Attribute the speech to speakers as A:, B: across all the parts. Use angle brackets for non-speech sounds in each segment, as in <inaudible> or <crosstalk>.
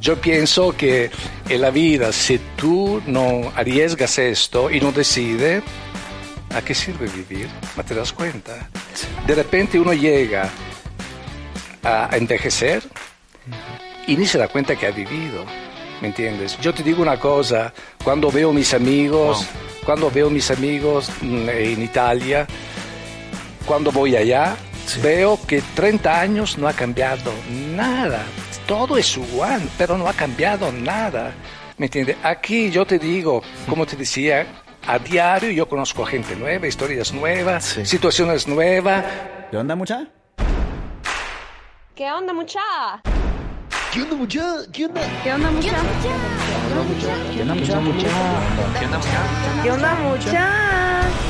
A: yo pienso que en la vida, si tú no arriesgas esto y no decides, ¿a qué sirve vivir? ¿No te das cuenta? De repente uno llega a envejecer y ni se da cuenta que ha vivido. ¿Me entiendes? Yo te digo una cosa, cuando veo mis amigos, cuando veo mis amigos mm, en Italia, cuando voy allá, veo que 30 años no ha cambiado nada. Todo es igual, pero no ha cambiado nada. ¿Me entiendes? Aquí yo te digo, como te decía, a diario yo conozco gente nueva, historias nuevas, situaciones nuevas.
B: ¿Qué onda, mucha?
C: ¿Qué onda, mucha?
D: ¿Qué onda, mucha? ¿Qué onda?
C: ¿Qué onda, mucha?
B: ¿Qué onda, mucha?
D: ¿Qué onda, mucha?
C: ¿Qué onda, mucha?
D: ¿Qué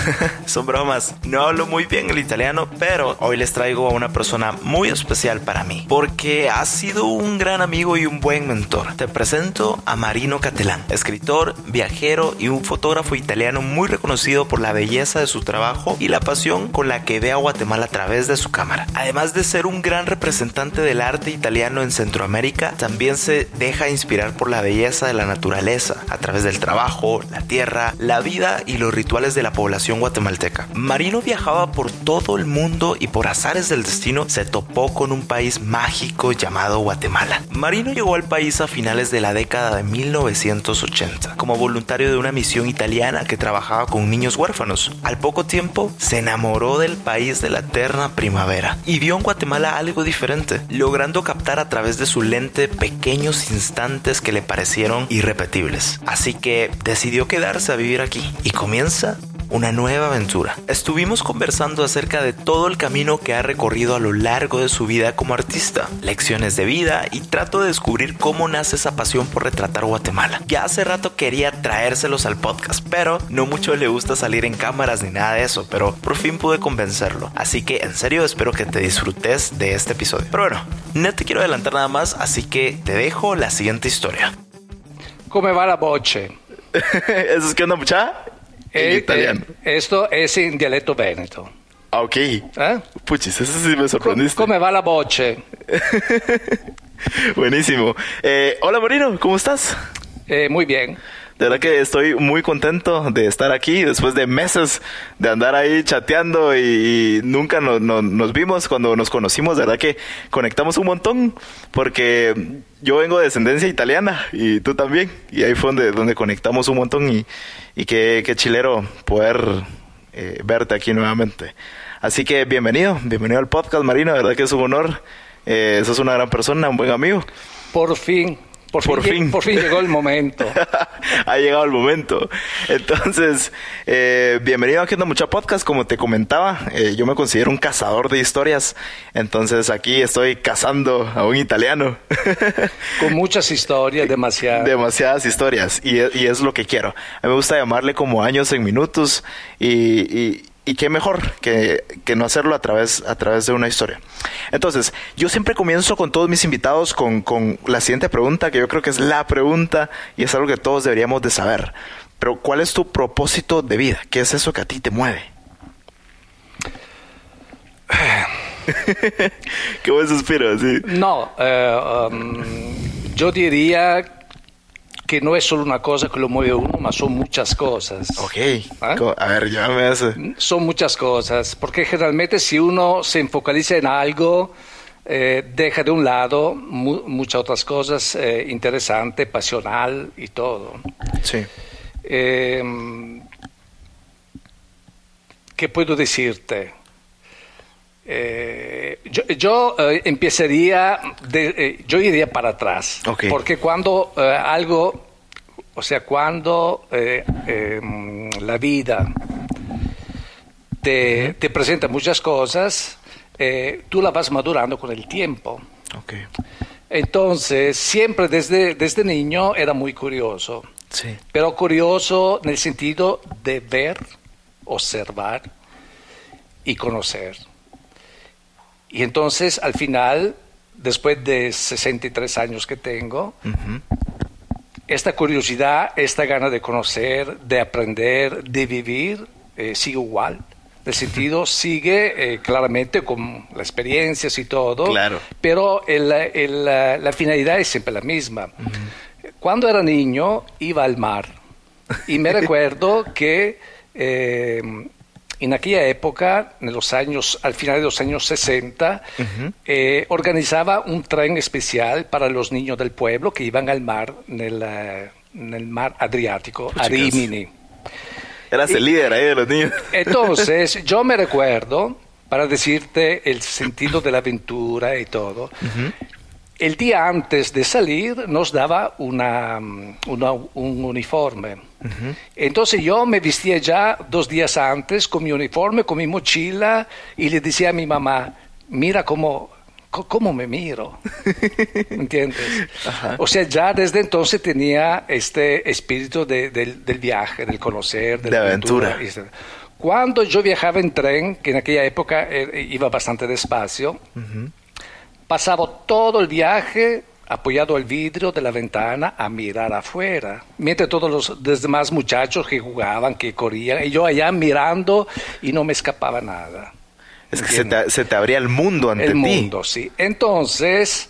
E: <laughs> Son bromas. No hablo muy bien el italiano, pero hoy les traigo a una persona muy especial para mí, porque ha sido un gran amigo y un buen mentor. Te presento a Marino Catelán, escritor, viajero y un fotógrafo italiano muy reconocido por la belleza de su trabajo y la pasión con la que ve a Guatemala a través de su cámara. Además de ser un gran representante del arte italiano en Centroamérica, también se deja inspirar por la belleza de la naturaleza a través del trabajo, la tierra, la vida y los rituales de la población guatemalteca. Marino viajaba por todo el mundo y por azares del destino se topó con un país mágico llamado Guatemala. Marino llegó al país a finales de la década de 1980 como voluntario de una misión italiana que trabajaba con niños huérfanos. Al poco tiempo se enamoró del país de la eterna primavera y vio en Guatemala algo diferente, logrando captar a través de su lente pequeños instantes que le parecieron irrepetibles. Así que decidió quedarse a vivir aquí y comienza una nueva aventura. Estuvimos conversando acerca de todo el camino que ha recorrido a lo largo de su vida como artista, lecciones de vida y trato de descubrir cómo nace esa pasión por retratar Guatemala. Ya hace rato quería traérselos al podcast, pero no mucho le gusta salir en cámaras ni nada de eso, pero por fin pude convencerlo. Así que en serio espero que te disfrutes de este episodio. Pero bueno, no te quiero adelantar nada más, así que te dejo la siguiente historia.
A: ¿Cómo va la voce? <laughs>
E: ¿Eso es que onda mucha? En
A: Eh,
E: italiano.
A: eh, esto es en dialecto veneto.
E: Ah, ok.
A: ¿eh?
E: Puchis, eso sí me sorprendiste.
A: ¿Cómo va la voce? <laughs>
E: Buenísimo. Eh, hola Marino, ¿cómo estás?
A: Muy bien.
E: De verdad que estoy muy contento de estar aquí después de meses de andar ahí chateando y, nunca no- no- nos vimos cuando nos conocimos. De verdad que conectamos un montón porque yo vengo de descendencia italiana y tú también. Y ahí fue donde, donde conectamos un montón y, y qué, qué chilero poder eh, verte aquí nuevamente. Así que bienvenido, bienvenido al podcast Marino. De verdad que es un honor. Eh, sos una gran persona, un buen amigo.
A: Por fin. Por,
E: Por
A: fin,
E: fin.
A: Por fin llegó el momento. <laughs>
E: ha llegado el momento. Entonces, eh, bienvenido a Haciendo Mucha Podcast. Como te comentaba, eh, yo me considero un cazador de historias. Entonces, aquí estoy cazando a un italiano. <laughs>
A: Con muchas historias, demasiadas.
E: Demasiadas historias. Y, es- y es lo que quiero. A mí me gusta llamarle como años en minutos. Y, y, y qué mejor que, que no hacerlo a través, a través de una historia. Entonces, yo siempre comienzo con todos mis invitados con, con la siguiente pregunta, que yo creo que es la pregunta y es algo que todos deberíamos de saber. Pero, ¿cuál es tu propósito de vida? ¿Qué es eso que a ti te mueve? <sighs> <laughs> Qué buen suspiro, sí.
A: No, eh, um, yo diría que no es solo una cosa que lo mueve uno, mas son muchas cosas.
E: Ok.
A: ¿Ah?
E: A ver, llévame a ese.
A: Son muchas cosas, porque generalmente si uno se focaliza en algo, eh, deja de un lado mu- muchas otras cosas eh, interesantes, pasional y todo.
E: Sí.
A: Eh, ¿Qué puedo decirte? Eh, yo yo, eh, empezaría, de- eh, yo iría para atrás, porque cuando algo, o sea, cuando eh, la vida te, te presenta muchas cosas, tú la vas madurando con el tiempo. Entonces, siempre desde, desde niño era muy curioso,
E: Sí.
A: pero curioso en el sentido de ver, observar y conocer. Y entonces, al final, después de 63 años que tengo, esta curiosidad, esta gana de conocer, de aprender, de vivir, eh, sigue igual. El sentido <laughs> sigue eh, claramente con las experiencias y todo,
E: Claro.
A: pero el- el- la, la finalidad es siempre la misma. Cuando era niño iba al mar y me <laughs> recuerdo que eh, en aquella época, en los años, al final de los años 60, eh, organizaba un tren especial para los niños del pueblo que iban al mar, en el, eh, en el mar Adriático, a
E: Puchicas.
A: Rimini.
E: Eras el líder ahí de los niños. <laughs>
A: Entonces, yo me recuerdo, para decirte el sentido de la aventura y todo, el día antes de salir nos daba una, una- un uniforme. Entonces yo me vestía ya dos días antes con mi uniforme, con mi mochila, y le decía a mi mamá, mira cómo, cómo me miro. <laughs> ¿Entiendes? O sea, ya desde entonces tenía este espíritu de- del, del viaje, del conocer, de,
E: De
A: la
E: aventura.
A: Cuando yo viajaba en tren, que en aquella época eh, iba bastante despacio, pasaba todo el viaje apoyado al vidrio de la ventana a mirar afuera, mientras todos los, los demás muchachos que jugaban, que corrían, y yo allá mirando y no me escapaba nada.
E: Es que se te, se te abría el mundo ante
A: El
E: ti.
A: mundo, sí. Entonces,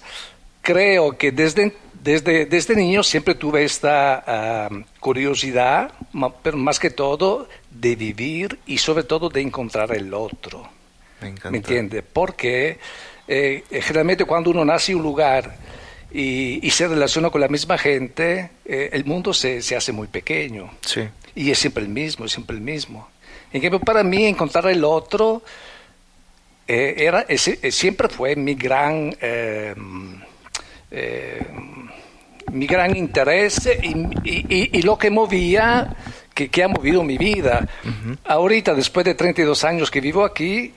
A: creo que desde, desde, desde niño siempre tuve esta ah, curiosidad, pero más que todo, de vivir y sobre todo de encontrar el otro.
E: Me encanta.
A: ¿Me entiende? Porque eh, generalmente cuando uno nace en un lugar y, y se relaciona con la misma gente, eh, el mundo se, se hace muy pequeño.
E: Sí.
A: Y es siempre el mismo, es siempre el mismo. En cambio, para mí, encontrar el otro eh, era, eh, siempre fue mi gran, eh, eh, mi gran interés y, y- y- lo que movía, que, que ha movido mi vida. Ahorita, después de 32 años que vivo aquí,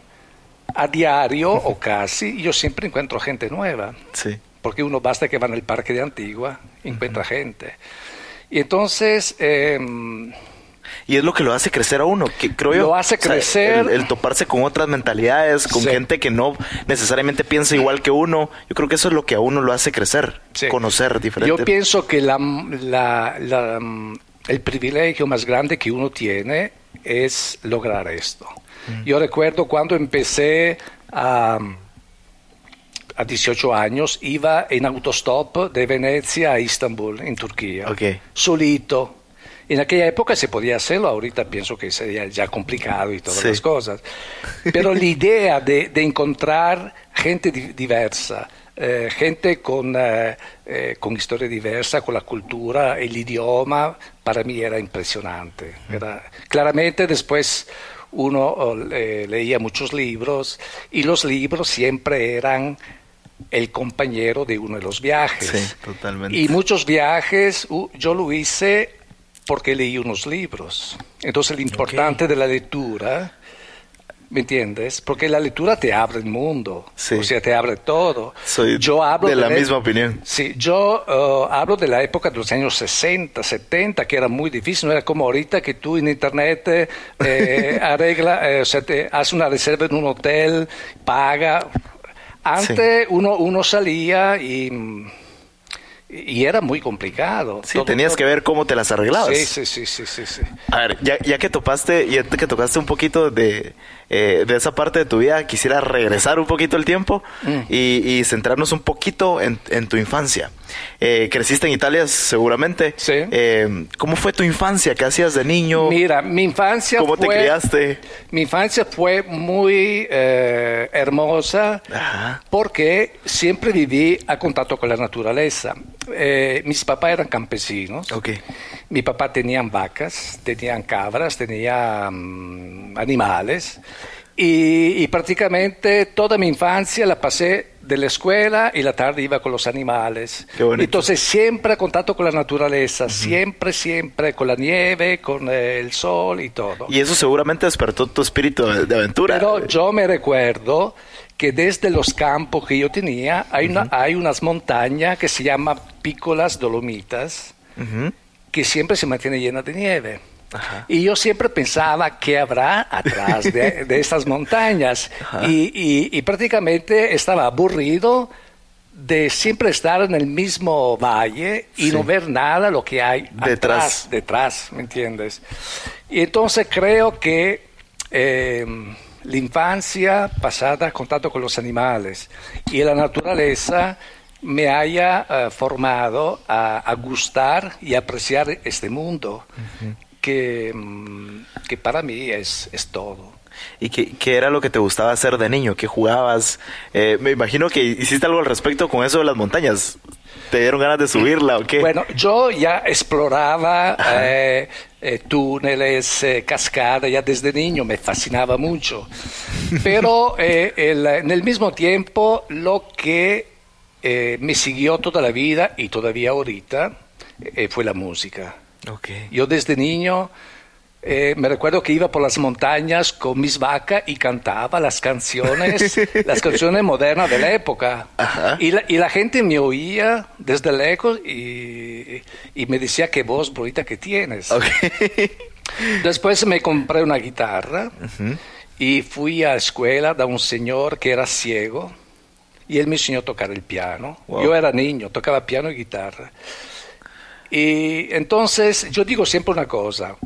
A: a diario o casi, yo siempre encuentro gente nueva
E: Sí.
A: Porque uno basta que va en el parque de Antigua, encuentra gente. Y entonces, eh,
E: Y es lo que lo hace crecer a uno, que creo yo.
A: Lo hace crecer.
E: el, el toparse con otras mentalidades, con
A: Sí.
E: gente que no necesariamente piensa igual que uno. Yo creo que eso es lo que a uno lo hace crecer,
A: Sí.
E: conocer diferente.
A: yo pienso que la, la- la, mm, el privilegio más grande que uno tiene es lograr esto. Yo recuerdo cuando empecé a, a 18 años, iba en autostop de Venecia a Istambul, en Turquía,
E: Ok.
A: solito. En aquella época se podía hacerlo, ahorita pienso que sería ya complicado y todas
E: Sí.
A: las cosas. Pero la idea de, de encontrar gente di- diversa, eh, gente con, eh, eh, con historia diversa, con la cultura, el idioma, para mí era impresionante. Era- claramente después uno eh, leía muchos libros y los libros siempre eran el compañero de uno de los viajes.
E: Sí, totalmente.
A: Y muchos viajes uh, yo lo hice porque leí unos libros. Entonces lo importante de la lectura, ¿me entiendes? Porque la lectura te abre el mundo,
E: Sí.
A: o sea, te abre todo.
E: Soy
A: yo hablo
E: de la
A: la-
E: misma opinión.
A: Sí, yo uh, hablo de la época de los años 60, 70, que era muy difícil, no era como ahorita que tú en internet eh, <laughs> arregla, eh, o sea, te hace una reserva en un hotel, paga. Antes uno, uno salía y, y era muy complicado.
E: Sí,
A: Todo-
E: tenías
A: todo-
E: que ver cómo te las arreglabas.
A: Sí, sí, sí, sí, sí, sí.
E: A ver, ya, ya que topaste, ya que tocaste un poquito de, eh, de esa parte de tu vida, quisiera regresar un poquito el tiempo
A: Mm.
E: y, y centrarnos un poquito en, en tu infancia. Eh, creciste en Italia seguramente.
A: Sí.
E: Eh, ¿Cómo fue tu infancia? ¿Qué hacías de niño?
A: Mira, mi infancia
E: ¿Cómo te criaste?
A: Mi infancia fue muy eh, hermosa
E: Ajá.
A: porque siempre viví a contacto con la naturaleza. Mis papás eran campesinos.
E: Ok.
A: Mi papá tenían vacas, tenían cabras, tenían mm, animales. Y, y prácticamente toda mi infancia la pasé de la escuela y la tarde iba con los animales.
E: Qué bonito.
A: Entonces siempre contacto con la naturaleza, siempre, siempre con la nieve, con el sol y todo.
E: Y eso seguramente despertó tu espíritu de, de aventura.
A: Pero yo me recuerdo que desde los campos que yo tenía hay, una, hay unas montañas que se llaman Pícolas Dolomitas,
E: Ujú.
A: que siempre se mantiene llena de nieve. Y yo siempre pensaba qué habrá atrás de, <laughs> de estas montañas. Y, y- y prácticamente estaba aburrido de siempre estar en el mismo valle y
E: Sí.
A: no ver nada lo que hay
E: Detrás.
A: atrás, detrás, ¿me entiendes? Y entonces creo que eh, la infancia pasada contacto con los animales y la naturaleza me haya eh, formado a, a gustar y apreciar este mundo que, mm, que para mí es, es todo.
E: ¿Y qué, qué era lo que te gustaba hacer de niño? ¿Qué jugabas? Eh, me imagino que hiciste algo al respecto con eso de las montañas. ¿Te dieron ganas de subirla o qué?
A: Bueno, yo ya exploraba eh, eh, túneles, eh, cascadas, ya desde niño me fascinaba mucho. Pero eh, el- en el mismo tiempo lo que eh, me siguió toda la vida y todavía ahorita fue la música.
E: Ok.
A: Yo desde niño eh, me recuerdo que iba por las montañas con mis vacas y cantaba las canciones, <laughs> las canciones modernas de la época. Y la, y la gente me oía desde lejos y, y me decía qué voz bonita que tienes.
E: Ok.
A: Después me compré una guitarra y fui a la escuela de un señor que era ciego y él me enseñó a tocar el piano.
E: Wow.
A: Yo era niño, tocaba piano y guitarra. Y entonces yo digo siempre una cosa,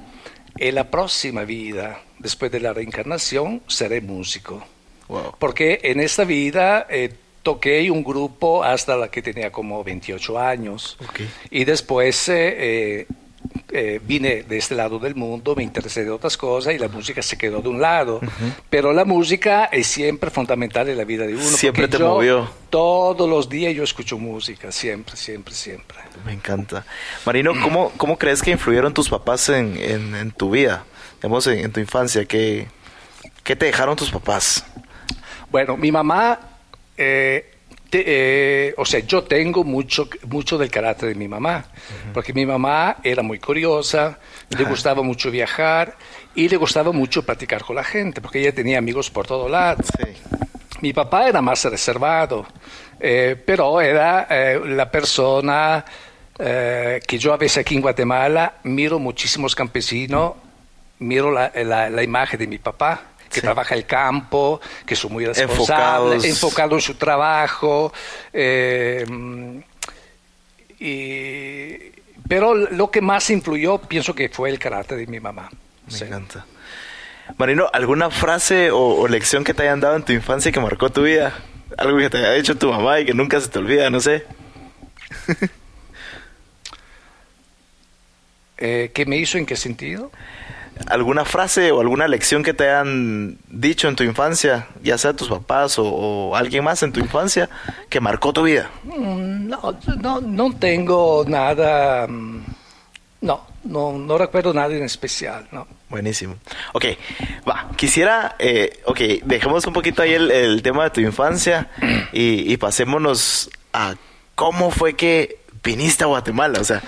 A: en la próxima vida, después de la reencarnación, seré músico.
E: Wow.
A: Porque en esta vida eh, toqué un grupo hasta la que tenía como 28 años.
E: Ok.
A: Y después eh, eh, vine de este lado del mundo, me interesé de otras cosas y la música se quedó de un lado. Pero la música es siempre fundamental en la vida de uno.
E: Siempre te
A: yo
E: movió.
A: Todos los días yo escucho música, siempre, siempre, siempre.
E: Me encanta. Marino, ¿cómo, cómo crees que influyeron tus papás en, en- en tu vida? Digamos, en, en tu infancia. ¿Qué, ¿Qué te dejaron tus papás?
A: Bueno, mi mamá, eh, te- eh, o sea, yo tengo mucho, mucho del carácter de mi mamá, porque mi mamá era muy curiosa, le gustaba mucho viajar y le gustaba mucho platicar con la gente, porque ella tenía amigos por todos lados.
E: Sí.
A: Mi papá era más reservado, eh, pero era eh, la persona que yo a veces aquí en Guatemala miro muchísimos campesinos, miro la, la- la imagen de mi papá, que
E: Sí.
A: trabaja el campo, que son muy responsables,
E: Enfocados.
A: enfocado en su trabajo. eh, y- pero lo que más influyó, pienso que fue el carácter de mi mamá.
E: Me
A: Sí.
E: encanta. Marino, ¿alguna frase o, o lección que te hayan dado en tu infancia que marcó tu vida? Algo que te haya dicho tu mamá y que nunca se te olvida, no sé. <laughs>
A: Eh, ¿Qué me hizo? ¿En qué sentido?
E: ¿Alguna frase o alguna lección que te hayan dicho en tu infancia, ya sea tus papás o, o alguien más en tu infancia, que marcó tu vida?
A: Mm, No, no, no tengo nada. mm, No, no, no recuerdo nada en especial, no.
E: Buenísimo. Ok, va, quisiera, eh, ok, dejemos un poquito ahí el, el tema de tu infancia y, y pasémonos a cómo fue que viniste a Guatemala, o sea,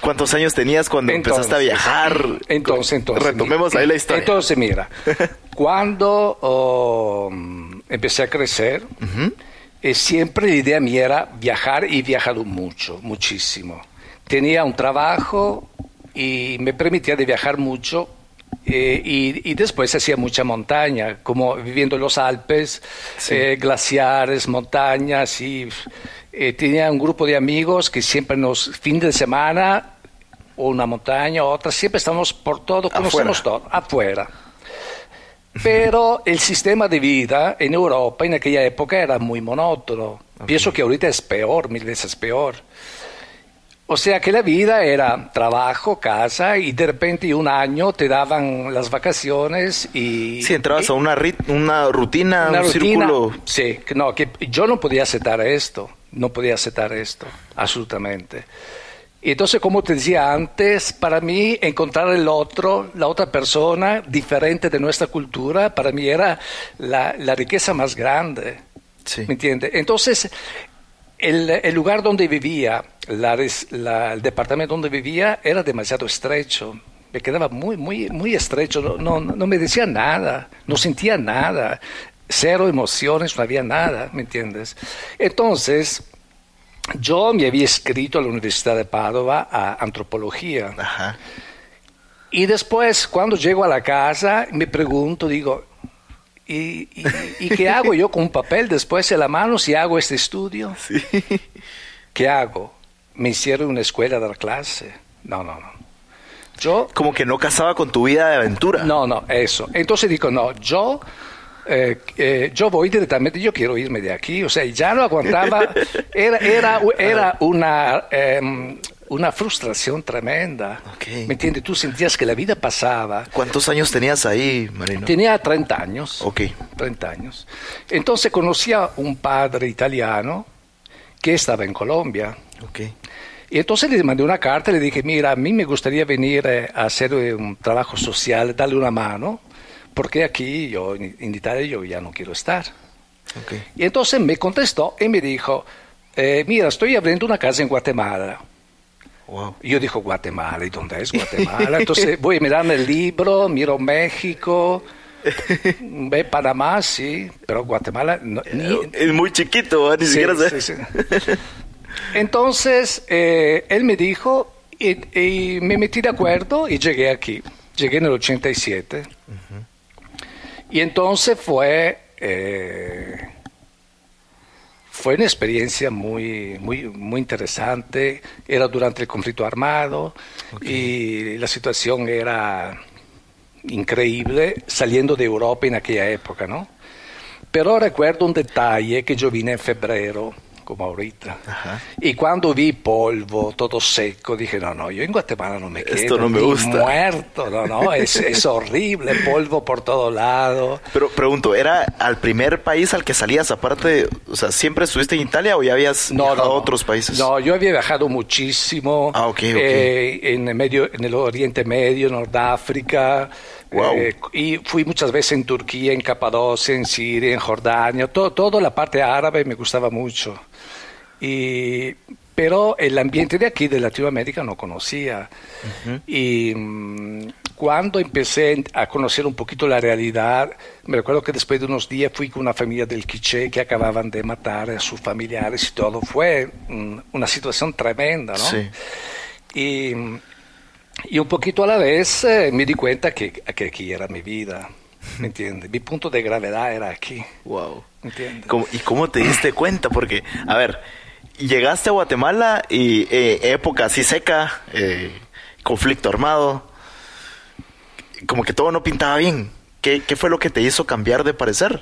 E: ¿cuántos años tenías cuando empezaste a viajar?
A: Entonces, entonces.
E: Retomemos ahí la historia.
A: Entonces, mira, <laughs> cuando oh, mm, empecé a crecer, eh, siempre la idea mía era viajar y viajado mucho, muchísimo. Tenía un trabajo y me permitía de viajar mucho eh, y, y después hacía mucha montaña, como viviendo en los Alpes,
E: Sí.
A: eh, glaciares, montañas y eh, tenía un grupo de amigos que siempre nos, fin de semana, una montaña, otra, siempre estamos por todo, conocemos
E: Afuera.
A: todo, afuera. Pero el sistema de vida en Europa en aquella época era muy monótono. Pienso que ahorita es peor, mil veces peor. O sea que la vida era trabajo, casa y de repente un año te daban las vacaciones y...
E: Sí, entrabas
A: y-
E: a una, rit- una rutina,
A: una
E: un
A: rutina.
E: círculo.
A: Sí, no, que yo no podía aceptar esto, no podía aceptar esto, absolutamente. Y entonces, como te decía antes, para mí encontrar el otro, la otra persona diferente de nuestra cultura, para mí era la, la riqueza más grande.
E: Sí.
A: ¿Me entiende? Entonces, el, el lugar donde vivía, la res- la- el departamento donde vivía era demasiado estrecho. Me quedaba muy, muy, muy estrecho. No, no, no me decía nada, no sentía nada. Cero emociones, no había nada, ¿me entiendes? Entonces, yo me había inscrito a la Universidad de Padova a antropología.
E: Ajá.
A: Y después, cuando llego a la casa, me pregunto, digo, ¿y, y- y qué hago yo con un papel después en la mano si hago este estudio? <laughs> ¿Qué hago? ¿Me hicieron una escuela de la clase? No, no, no. Yo,
E: Como que no casaba con tu vida de aventura.
A: no, no, eso. Entonces digo, no, yo... eh, eh, yo voy directamente, yo quiero irme de aquí, o sea, ya no aguantaba, <laughs> era, era, era una, em, una frustración tremenda,
E: Ok.
A: ¿me entiendes? Tú sentías que la vida pasaba,
E: ¿Cuántos años tenías ahí, Marino?
A: Tenía 30 años.
E: Ok.
A: 30 años. Entonces conocí a un padre italiano que estaba en Colombia.
E: Ok.
A: Y entonces le mandé una carta y le dije, mira, a mí me gustaría venir eh, a hacer eh, un trabajo social, darle una mano, porque aquí yo, en Italia, yo ya no quiero estar.
E: Ok.
A: Y entonces me contestó y me dijo, eh, mira, estoy abriendo una casa en Guatemala.
E: Wow.
A: Yo digo, Guatemala, ¿y dónde es Guatemala? Entonces voy a mirar en el libro, miro México, ve Panamá, sí, pero Guatemala, no, ni,
E: Es muy chiquito, ¿eh? ni
A: Sí,
E: siquiera sé.
A: sí, sí. Entonces, eh, él me dijo, y, y me metí de acuerdo y llegué aquí. Llegué en el 87. Y entonces fue, eh, fue una experiencia muy, muy, muy interesante. Era durante el conflicto armado y la situación era increíble saliendo de Europa en aquella época, ¿no? Pero recuerdo un detalle que yo vine en febrero, como ahorita.
E: Ajá.
A: Y cuando vi polvo, todo seco, dije, no, no, yo en Guatemala no me quedo.
E: Esto no me gusta.
A: muerto, no, no, es, es horrible, polvo por todo lado.
E: Pero pregunto, ¿era al primer país al que salías aparte? O sea, ¿siempre estuviste en Italia o ya habías
A: No,
E: viajado
A: no,
E: a otros países?
A: No, yo había viajado muchísimo.
E: Ah, ok, ok.
A: eh, en, el medio, en el Oriente Medio, Nordáfrica.
E: Wow.
A: eh, y fui muchas veces en Turquía, en Capadocia, en Siria, en Jordania. Todo, toda la parte árabe me gustaba mucho. Y, pero el ambiente de aquí, de Latinoamérica, no conocía. Y mm, cuando empecé a conocer un poquito la realidad, me recuerdo que después de unos días fui con una familia del Quiché que acababan de matar a sus familiares y todo. Fue mm, una situación tremenda, ¿no?
E: Sí.
A: Y, y un poquito a la vez eh, me di cuenta que, que aquí era mi vida, ¿me entiendes? Mi punto de gravedad era aquí,
E: Wow.
A: ¿me entiendes?
E: ¿Cómo- ¿Y cómo te diste cuenta? Porque, a ver, llegaste a Guatemala y eh, época así seca, eh, conflicto armado, como que todo no pintaba bien. ¿Qué, qué fue lo que te hizo cambiar de parecer?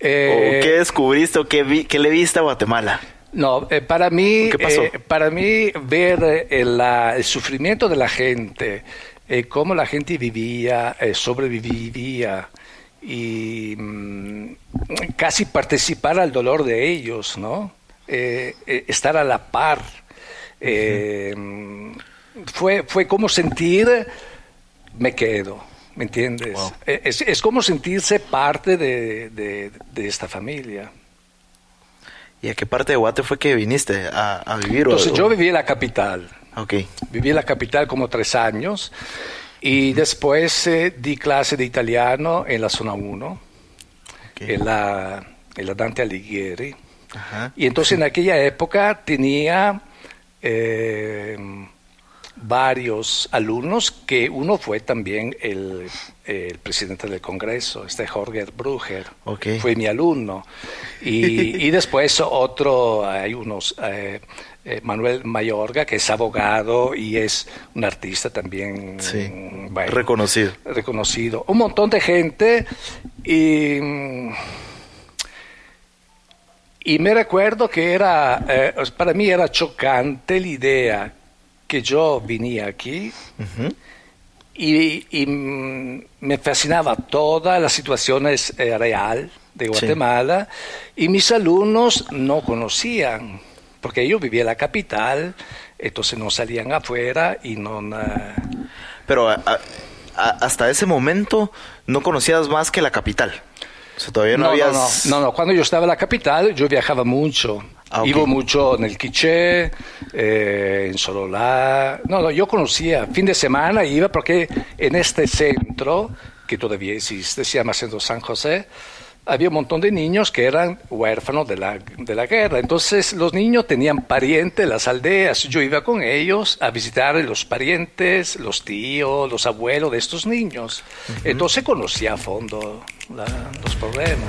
A: Eh,
E: ¿O qué descubriste o qué, vi- qué le viste a Guatemala?
A: No, eh, para mí,
E: ¿Qué pasó?
A: eh, para mí ver el, la- el sufrimiento de la gente, cómo la gente vivía, sobrevivía y mm, casi participar al dolor de ellos, ¿no? Eh, eh, estar a la par. Eh, fue, fue como sentir, me quedo, ¿me entiendes?
E: Wow.
A: Eh, Es, es como sentirse parte de, de- de esta familia.
E: ¿Y a qué parte de Guate fue que viniste a, a vivir?
A: Entonces
E: o-
A: yo viví en la capital,
E: Ok,
A: viví en la capital como tres años y después eh, di clase de italiano en la zona 1,
E: ok.
A: en, la, en la Dante Alighieri.
E: Ajá.
A: Y entonces en aquella época tenía eh, varios alumnos, que uno fue también el, el presidente del Congreso, este Jorge Bruger,
E: Ok.
A: fue mi alumno. Y, <laughs> y después otro, hay unos, eh, eh, Manuel Mayorga, que es abogado y es un artista también
E: Sí,
A: bueno,
E: reconocido.
A: reconocido. Un montón de gente y, y me recuerdo que era, eh, para mí era chocante la idea que yo venía aquí y, y, mm, me fascinaba toda la situación eh, real de
E: Sí.
A: Guatemala y mis alumnos no conocían porque yo vivía en la capital entonces no salían afuera y no
E: Pero a- a- a- hasta ese momento no conocías más que la capital. O sea, todavía no,
A: No, no,
E: habías...
A: no, no, no, Cuando yo estaba en la capital, yo viajaba mucho.
E: Ah.
A: Iba mucho en el Quiché, eh, en Sololá. No, no, yo conocía. Fin de semana iba porque en este centro, que todavía existe, se llama Centro San José, había un montón de niños que eran huérfanos de la, de la guerra. Entonces los niños tenían parientes en las aldeas. Yo iba con ellos a visitar a los parientes, los tíos, los abuelos de estos niños. Entonces conocía a fondo la- los problemas.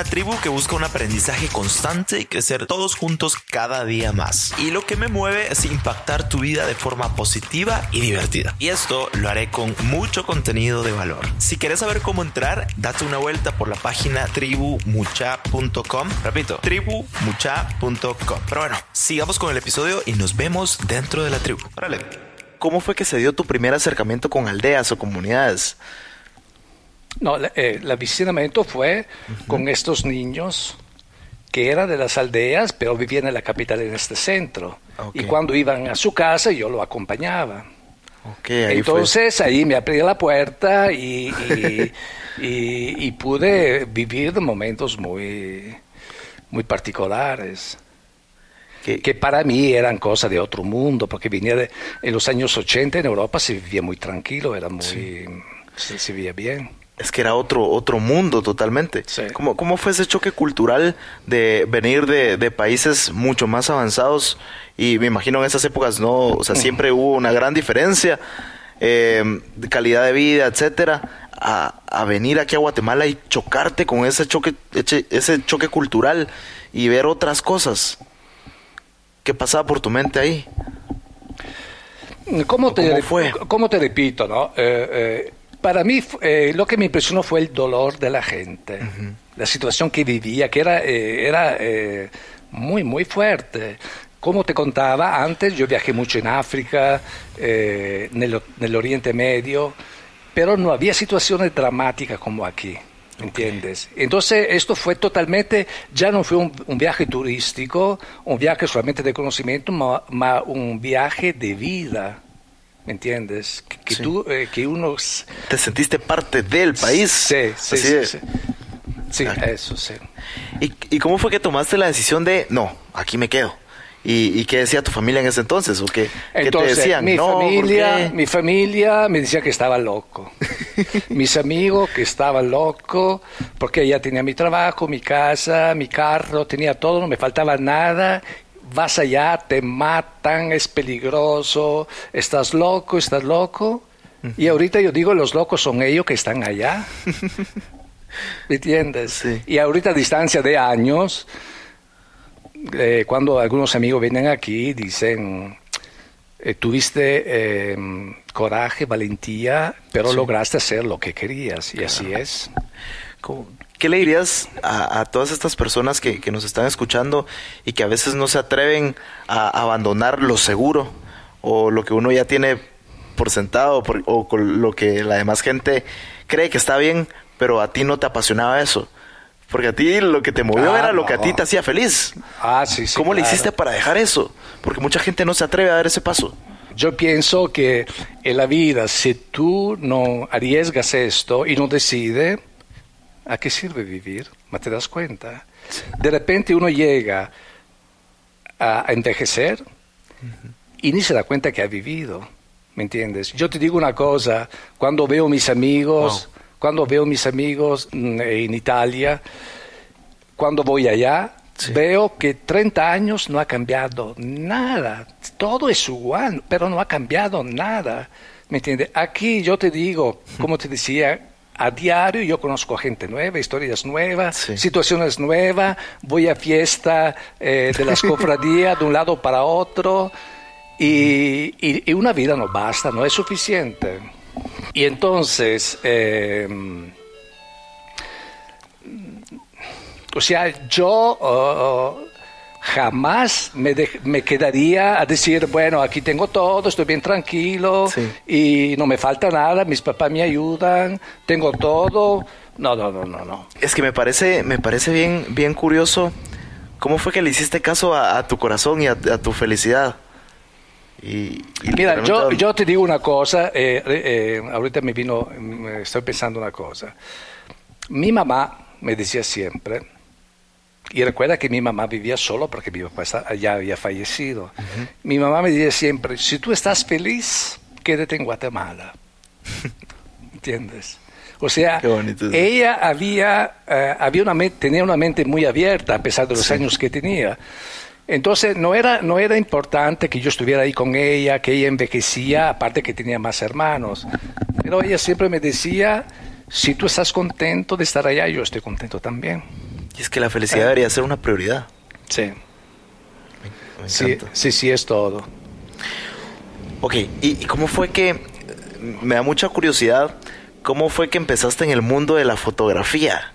E: tribu que busca un aprendizaje constante y crecer todos juntos cada día más. Y lo que me mueve es impactar tu vida de forma positiva y divertida. Y esto lo haré con mucho contenido de valor. Si quieres saber cómo entrar, date una vuelta por la página tribumucha.com. Repito, tribumucha.com. Pero bueno, sigamos con el episodio y nos vemos dentro de la tribu. Órale. ¿Cómo fue que se dio tu primer acercamiento con aldeas o comunidades?
A: No, la- eh, el avicinamiento fue con estos niños que eran de las aldeas, pero vivían en la capital, en este centro.
E: Ok.
A: Y cuando iban a su casa, yo lo acompañaba.
E: Ahí
A: Entonces ahí me abrí la puerta y, y- y- y pude vivir momentos muy, muy particulares.
E: que-
A: para mí eran cosas de otro mundo, porque venía de, en los años 80 en Europa se vivía muy tranquilo, era muy, se, se vivía bien.
E: Es que era otro, otro mundo totalmente.
A: Sí.
E: ¿Cómo, ¿Cómo fue ese choque cultural de venir de, de países mucho más avanzados? Y me imagino en esas épocas, ¿no? O sea, siempre hubo una gran diferencia eh, de calidad de vida, etcétera, a, a venir aquí a Guatemala y chocarte con ese choque, ese, ese choque cultural y ver otras cosas. ¿Qué pasaba por tu mente ahí?
A: ¿Cómo te,
E: ¿Cómo fue?
A: cómo te repito, no? Eh, eh, para mí eh, lo que me impresionó fue el dolor de la gente, la situación que vivía, que era, eh, era eh, muy, muy fuerte. Como te contaba antes, yo viajé mucho en África, eh, en el Oriente Medio, pero no había situaciones dramáticas como aquí. ¿Entiendes? Entonces esto fue totalmente, ya no fue un, un viaje turístico, un viaje solamente de conocimiento, ma, ma un viaje de vida. ¿Me entiendes? Que, que
E: Sí.
A: tú, eh, que uno...
E: ¿Te sentiste parte del país?
A: Sí, sí,
E: Así
A: sí. sí. Sí,
E: Ah.
A: eso, sí.
E: ¿Y, y cómo fue que tomaste la decisión de, no, aquí me quedo? ¿Y, y qué decía tu familia en ese entonces? ¿O qué, te decían?
A: mi,
E: no, ¿por
A: familia, mi familia me decía que estaba loco. <laughs> Mis amigos que estaba loco, porque ya tenía mi trabajo, mi casa, mi carro, tenía todo, no me faltaba nada. Vas allá, te matan, es peligroso, estás loco, estás loco. Y ahorita yo digo, los locos son ellos que están allá. <laughs> ¿Me entiendes?
E: Sí.
A: Y ahorita a distancia de años, eh, cuando algunos amigos vienen aquí, dicen, eh, tuviste eh, coraje, valentía, pero lograste hacer lo que querías. Y así es.
E: ¿Cómo- ¿Qué le dirías a, a todas estas personas que, que nos están escuchando y que a veces no se atreven a abandonar lo seguro o lo que uno ya tiene por sentado por- o con lo que la demás gente cree que está bien, pero a ti no te apasionaba eso? Porque a ti lo que te movió
A: Ah,
E: era lo que a ti te hacía feliz.
A: Ah, sí, sí.
E: ¿Cómo le hiciste para dejar eso? Porque mucha gente no se atreve a dar ese paso.
A: Yo pienso que en la vida, si tú no arriesgas esto y no decides, ¿a qué sirve vivir? ¿No te das cuenta? De repente uno llega a envejecer y ni se da cuenta que ha vivido. ¿Me entiendes? Yo te digo una cosa, cuando veo mis amigos, cuando veo mis amigos mm, en Italia, cuando voy allá, veo que 30 años no ha cambiado nada. Todo es igual, pero no ha cambiado nada. ¿Me entiendes? Aquí yo te digo, como te decía, a diario yo conozco gente nueva, historias nuevas,
E: Sí.
A: situaciones nuevas, voy a fiesta eh, de las <laughs> cofradías de un lado para otro y, y- y una vida no basta, no es suficiente. Y entonces... eh, o sea, yo oh, jamás me, de- me quedaría a decir, bueno, aquí tengo todo, estoy bien tranquilo
F: Sí.
A: y no me falta nada, mis papás me ayudan, tengo todo. No, no, no, no, no.
E: Es que me parece, me parece bien, bien curioso cómo fue que le hiciste caso a, a tu corazón y a, a tu felicidad. Y, y
A: Mira, yo, yo te digo una cosa, eh, eh, ahorita me vino, me estoy pensando una cosa. Mi mamá me decía siempre, y recuerda que mi mamá vivía solo porque mi papá ya había fallecido. Mi mamá me decía siempre, si tú estás feliz, quédate en Guatemala. <laughs> ¿Entiendes? O sea, ella había, eh, había una men- tenía una mente muy abierta a pesar de los años que tenía. Entonces no era, no era importante que yo estuviera ahí con ella, que ella envejecía, aparte que tenía más hermanos. Pero ella siempre me decía, si tú estás contento de estar allá, yo estoy contento también.
E: Y es que la felicidad debería ser una prioridad.
A: Sí,
E: Me
A: sí,
E: encanta.
A: sí, sí, es todo.
E: Ok, ¿y, y cómo fue que, me da mucha curiosidad, cómo fue que empezaste en el mundo de la fotografía?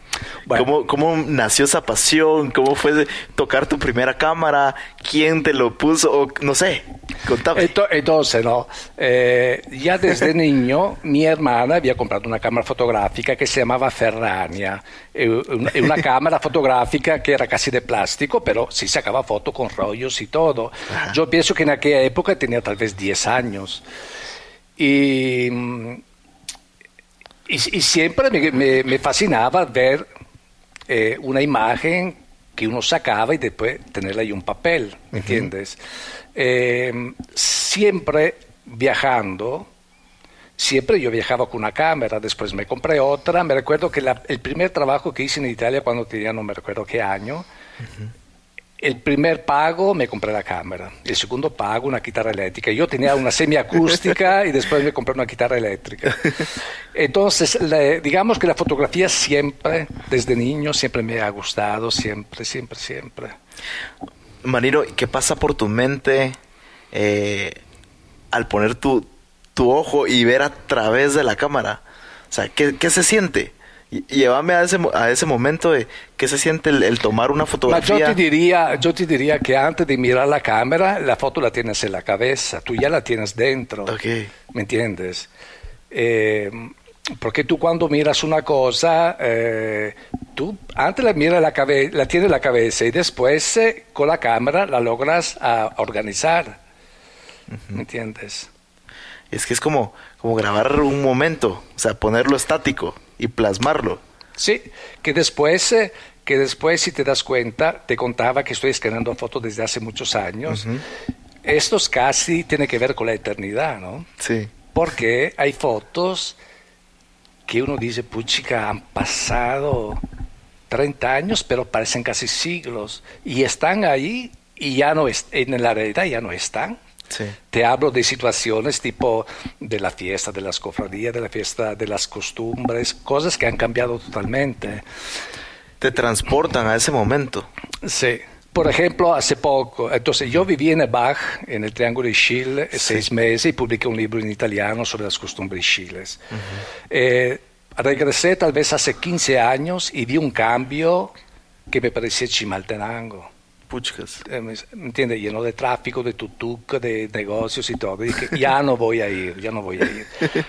A: Bueno.
E: ¿Cómo, ¿Cómo nació esa pasión? ¿Cómo fue tocar tu primera cámara? ¿Quién te lo puso? O, no sé, contame.
A: Ento- Entonces, no, eh, ya desde <laughs> niño mi hermana había comprado una cámara fotográfica que se llamaba Ferrania, eh, una, una <laughs> cámara fotográfica que era casi de plástico, pero sí sacaba foto con rollos y todo. Yo pienso que en aquella época tenía tal vez 10 años. Y, y, y siempre me, me- me fascinaba ver eh, una imagen que uno sacaba y después tenerla ahí un papel, ¿me entiendes? Eh, siempre viajando, siempre yo viajaba con una cámara, después me compré otra, me recuerdo que la- el primer trabajo que hice en Italia cuando tenía no me recuerdo qué año, el primer pago me compré la cámara, el segundo pago una guitarra eléctrica. Yo tenía una semiacústica y después me compré una guitarra eléctrica. Entonces, la- digamos que la fotografía siempre, desde niño, siempre me ha gustado, siempre, siempre, siempre.
E: Maniro, ¿qué pasa por tu mente eh, al poner tu, tu ojo y ver a través de la cámara? O sea, ¿qué, qué se siente? Y- Llévame a ese, a ese momento de qué se siente el, el tomar una
A: Ma yo
E: fotografía.
A: te, diría, yo te diría que antes de mirar la cámara, la foto la tienes en la cabeza, tú ya la tienes dentro.
E: Ok.
A: ¿Me entiendes? Eh, porque tú cuando miras una cosa, eh, tú antes la miras la, cabe- la tienes en la cabeza y después eh, con la cámara la logras ah, organizar. ¿Me entiendes?
E: Es que es como, como grabar un momento, o sea, ponerlo estático y plasmarlo.
A: Sí, que después, eh, que después si te das cuenta, te contaba que estoy escaneando fotos desde hace muchos años. Estos casi tiene que ver con la eternidad, ¿no?
E: Sí.
A: Porque hay fotos que uno dice, puchica, han pasado 30 años, pero parecen casi siglos. Y están ahí y ya no en la realidad ya no están.
E: Sí.
A: Te hablo de situaciones tipo de la fiesta, de las cofradías, de la fiesta, de las costumbres, cosas que han cambiado totalmente.
E: Te transportan a ese momento.
A: Sí. Por ejemplo, hace poco, entonces yo viví en Bach, en el Triángulo de Chile, seis meses y publiqué un libro en italiano sobre las costumbres chiles. Eh, regresé tal vez hace 15 años y vi un cambio que me parecía Chimaltenango.
E: Puchcas.
A: Eh, ¿Me me entiende? Lleno de tráfico, de tutuc, de negocios y todo. Y dije, ya no voy a ir, ya no voy a ir.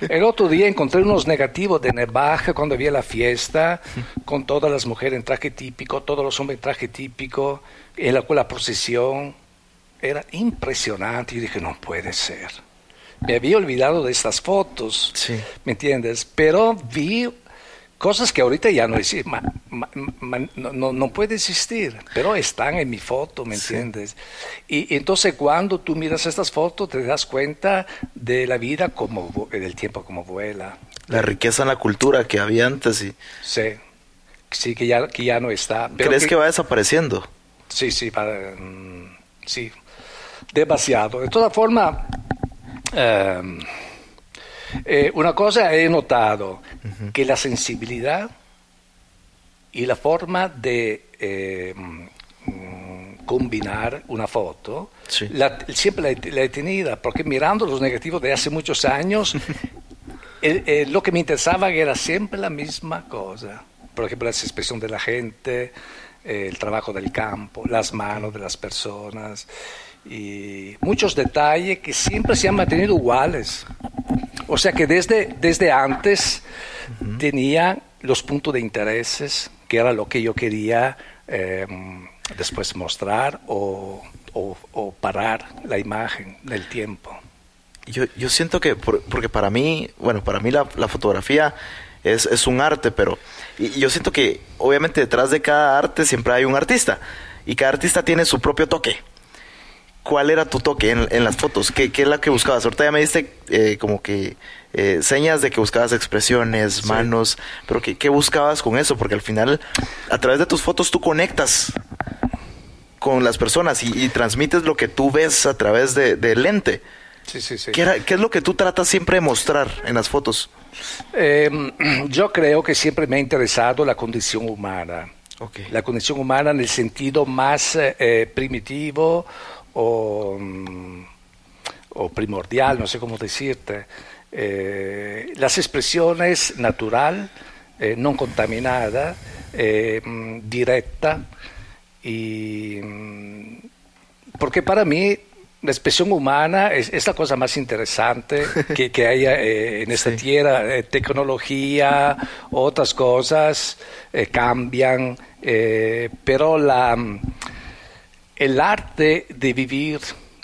A: El otro día encontré unos negativos de Nevaja cuando había la fiesta, con todas las mujeres en traje típico, todos los hombres en traje típico, en la, la procesión. Era impresionante. Y dije, no puede ser. Me había olvidado de estas fotos,
E: Sí.
A: ¿me entiendes? Pero vi cosas que ahorita ya no existen, ma- ma- ma- no, no, puede existir, pero están en mi foto, ¿me entiendes? Y, y entonces cuando tú miras estas fotos te das cuenta de la vida como, vu- del tiempo como vuela.
E: La riqueza en la cultura que había antes y
A: Sí, sí que ya, que ya no está. pero
E: ¿Crees que... va desapareciendo?
A: Sí, sí, para, mm, sí, demasiado. De todas formas, ehm, eh, una cosa he notado, que la sensibilidad y la forma de eh, mm, combinar una foto,
E: Sí.
A: la- siempre la, he- la he tenido, porque mirando los negativos de hace muchos años, <laughs> el- eh, lo que me interesaba era siempre la misma cosa. Por ejemplo, la expresión de la gente, eh, el trabajo del campo, las manos de las personas y muchos detalles que siempre se han mantenido iguales. O sea que desde, desde antes tenía los puntos de intereses, que era lo que yo quería eh, después mostrar o, o- o parar la imagen del tiempo.
E: Yo, yo siento que, por- porque para mí, bueno, para mí la, la fotografía es, es un arte, pero y yo siento que obviamente detrás de cada arte siempre hay un artista y cada artista tiene su propio toque. ¿Cuál era tu toque en, en las fotos? ¿Qué, ¿Qué es la que buscabas? Ahorita ya me diste eh, como que eh, señas de que buscabas expresiones, manos, pero ¿qué, ¿qué buscabas con eso? Porque al final, a través de tus fotos tú conectas con las personas y, y transmites lo que tú ves a través de- del lente.
A: Sí, sí, sí.
E: ¿Qué, era- qué es lo que tú tratas siempre de mostrar en las fotos?
A: Eh, <clears throat> yo creo que siempre me ha interesado la condición humana. La condición humana en el sentido más eh, eh, primitivo o, mm, o primordial, no sé cómo decirte. Eh, las expresiones natural, eh, no contaminada, mm, directa y mm, porque para mí la expresión humana es, es la cosa más interesante <laughs> que, que haya eh, en esta
E: Sí.
A: tierra. Eh, tecnología, otras cosas eh, cambian, eh, pero la, el arte de vivir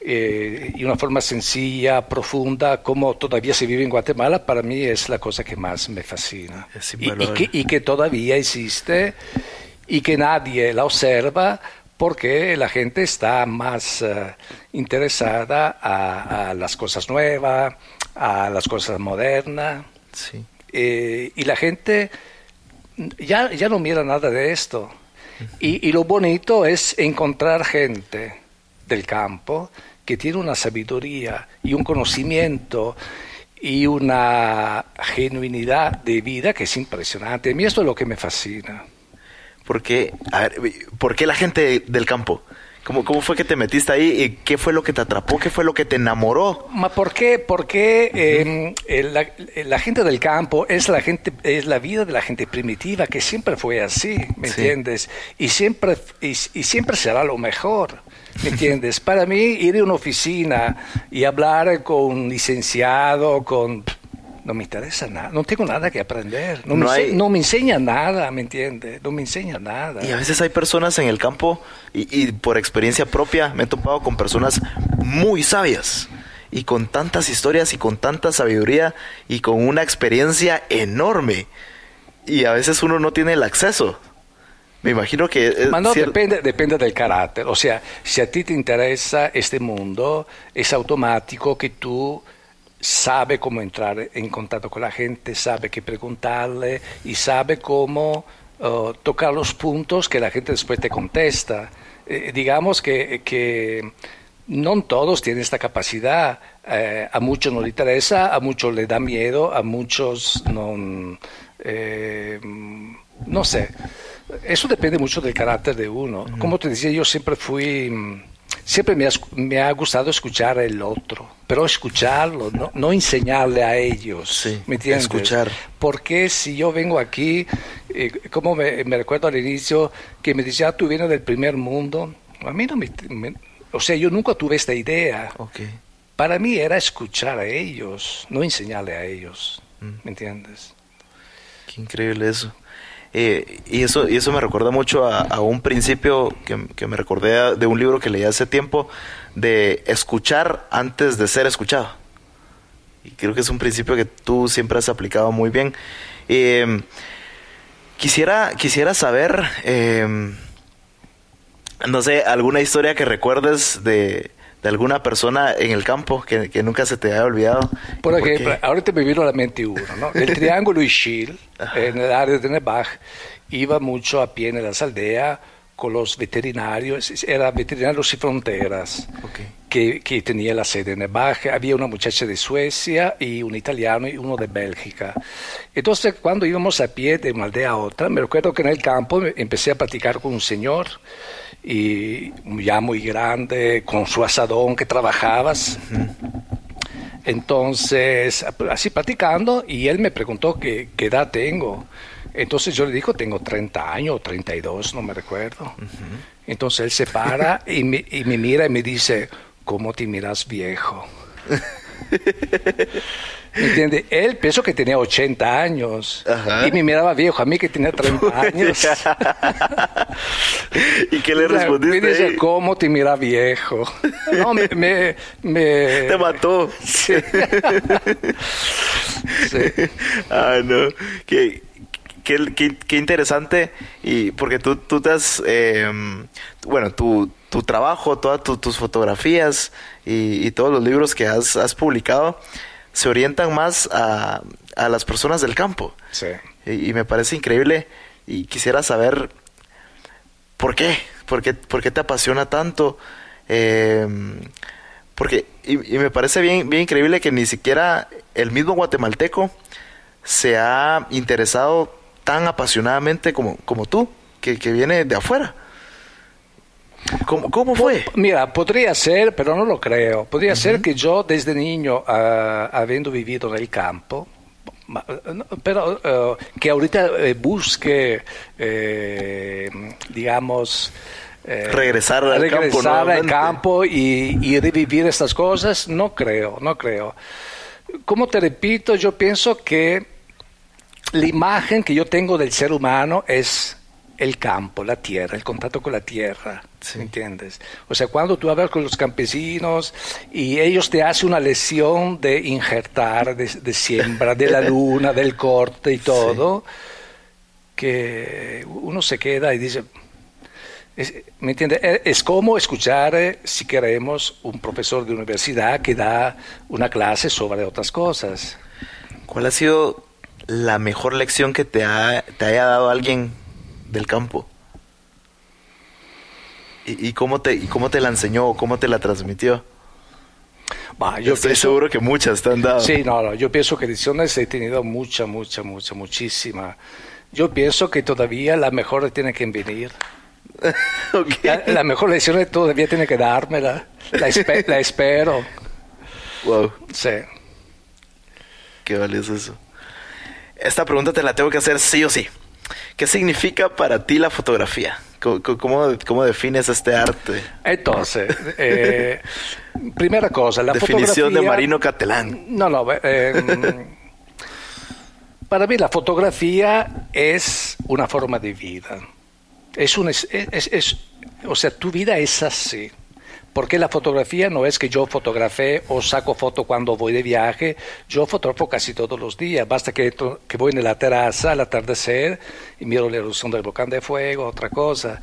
A: de una forma sencilla, profunda, como todavía se vive en Guatemala, para mí es la cosa que más me fascina. Y- que, y que todavía existe y que nadie la observa porque la gente está más eh, interesada a, a las cosas nuevas, a las cosas modernas.
E: Sí.
A: Eh, y la gente ya, ya no mira nada de esto. Y, y lo bonito es encontrar gente del campo que tiene una sabiduría y un conocimiento y una genuinidad de vida que es impresionante. A mí esto es lo que me fascina.
E: ¿Por qué, a ver, ¿por qué la gente del campo? ¿Cómo, ¿Cómo fue que te metiste ahí? ¿Y ¿Qué fue lo que te atrapó? ¿Qué fue lo que te enamoró?
A: ¿Por qué? Porque eh, el- la, la gente del campo es la gente, es la vida de la gente primitiva que siempre fue así, ¿me
E: Sí.
A: entiendes? Y siempre y, y siempre será lo mejor, ¿me entiendes? Para mí ir a una oficina y hablar con un licenciado, con no me interesa nada, no tengo nada que aprender, no,
E: No
A: me, ense-
E: hay-
A: no me enseña nada, ¿me entiendes? No me enseña nada.
E: Y a veces hay personas en el campo, y, y por experiencia propia me he topado con personas muy sabias, y con tantas historias y con tanta sabiduría y con una experiencia enorme. Y a veces uno no tiene el acceso. Me imagino que...
A: Ma no,
E: cier-
A: depende, depende del carácter. O sea, si a ti te interesa este mundo, es automático que tú sabes cómo entrar en contacto con la gente, sabe qué preguntarle y sabe cómo uh, tocar los puntos que la gente después te contesta. Eh, digamos que, que no todos tienen esta capacidad. Eh, a muchos no le interesa, a muchos le da miedo, a muchos no... eh, no sé. Eso depende mucho del carácter de uno. Como te decía, yo siempre fui... mm, Siempre me ha, me ha gustado escuchar al otro, pero escucharlo, no, no enseñarle a ellos.
E: Sí,
A: ¿Me entiendes?
E: escuchar.
A: Porque si yo vengo aquí, eh, como me, recuerdo al inicio, que me decía, "Ah, tú vienes del primer mundo, a mí no me, me- O sea, yo nunca tuve esta idea.
E: Ok.
A: Para mí era escuchar a ellos, no enseñarle a ellos. ¿Me entiendes?
E: Qué increíble eso. Eh, y eso y eso me recuerda mucho a, un principio que, que me recordé de un libro que leí hace tiempo de escuchar antes de ser escuchado. Y creo que es un principio que tú siempre has aplicado muy bien. Eh, quisiera quisiera saber, eh, no sé, alguna historia que recuerdes de, de alguna persona en el campo que, que nunca se te haya olvidado.
A: Por
E: ¿Y qué?
A: ejemplo, ahorita me vino a la mente uno, ¿no? El <laughs> triángulo Ischil, en el área de Nebach, iba mucho a pie en las aldeas con los veterinarios, era Veterinarios y Fronteras,
E: Ok.
A: que, que tenía la sede en Nebach. Había una muchacha de Suecia y un italiano y uno de Bélgica. Entonces, cuando íbamos a pie de una aldea a otra, me recuerdo que en el campo empecé a platicar con un señor y ya muy grande, con su asadón que trabajabas. Entonces, así platicando, y él me preguntó qué, qué edad tengo. Entonces yo le digo, tengo 30 años o 32, no me recuerdo. Entonces él se para y me, y me mira y me dice, ¿cómo te miras viejo? <laughs> ¿Me entiende? Él pensó que tenía 80 años
E: Ajá.
A: y me miraba viejo, a mí que tenía 30 <laughs> años. <laughs>
E: ¿Y qué le
A: Me
E: respondiste?
A: dice,
E: ahí?
A: ¿cómo te mira viejo? No, me... me, me- <laughs>
E: Te mató.
A: Sí. Sí.
E: Ah, no. Qué, qué, qué- qué interesante. Y porque tú, tú te has. eh, bueno, tu, tu trabajo, todas tu- tus fotografías y, y todos los libros que has, has publicado se orientan más a, a las personas del campo.
A: Sí.
E: Y, y me parece increíble. Y quisiera saber por qué. ¿Por qué, por qué te apasiona tanto? Eh, porque, y, y me parece bien, bien increíble que ni siquiera el mismo guatemalteco se ha interesado tan apasionadamente como, como tú, que, que viene de afuera. ¿Cómo, cómo fue?
A: Mira, podría ser, pero no lo creo. Podría ser que yo desde niño, ah, habiendo vivido en el campo, no, pero eh, que ahorita eh, busque, eh, digamos, eh,
E: Regresar al campo
A: regresar al
E: nuevamente.
A: campo y, y revivir estas cosas, no creo, no creo. Como te repito, yo pienso que la imagen que yo tengo del ser humano es el campo, la tierra, el contacto con la tierra, ¿entiendes? O sea, cuando tú hablas con los campesinos y ellos te hacen una lesión de injertar, de, de siembra, de la luna, del corte y <laughs> todo, que uno se queda y dice, es- ¿me entiendes? Eh, Es como escuchar, eh, si queremos, un profesor de universidad que da una clase sobre otras cosas.
E: ¿Cuál ha sido la mejor lección que te, ha, te haya dado alguien del campo? ¿Y, y cómo te, ¿Y cómo te la enseñó o cómo te la transmitió?
A: Bah,
E: Yo estoy
A: pienso-
E: seguro que muchas te han dado.
A: Sí, no, no, yo pienso que lecciones he tenido mucha, mucha, mucha, muchísima. Yo pienso que todavía la mejor tiene que venir. <laughs> La, la mejor lección todavía tiene que dármela. La, espe- la espero.
E: Wow,
A: Sí.
E: qué valioso eso. Esta pregunta te la tengo que hacer sí o sí. ¿Qué significa para ti la fotografía? ¿Cómo, cómo- cómo defines este arte?
A: Entonces, eh, primera cosa, la
E: Definición de Marino Catelán.
A: No, no. eh, para mí la fotografía es una forma de vida. Es un, es, es- es- o sea, tu vida es así. Porque la fotografía no es que yo fotografé o saco foto cuando voy de viaje, yo fotografo casi todos los días. Basta que, que voy en la terraza al atardecer y miro la erupción del volcán de fuego, otra cosa.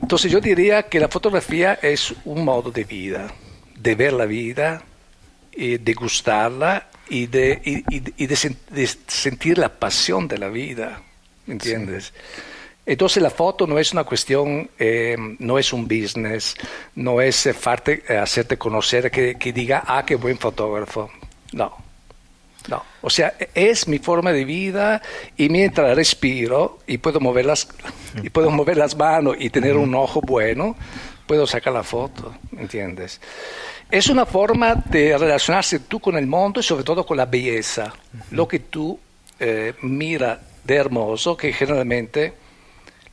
A: Entonces yo diría que la fotografía es un modo de vida, de ver la vida, y de gustarla y de, sentir la pasión de la vida, ¿me ¿entiendes? Entonces la foto no es una cuestión, eh, no es un business, no es eh, farte- eh, hacerte conocer que, que diga, ah, qué buen fotógrafo. No, no. O sea, es mi forma de vida y mientras respiro y puedo mover las, y puedo mover las manos y tener un ojo bueno, puedo sacar la foto, ¿entiendes? Es una forma de relacionarse tú con el mundo y sobre todo con la belleza. Lo que tú eh, miras de hermoso, que generalmente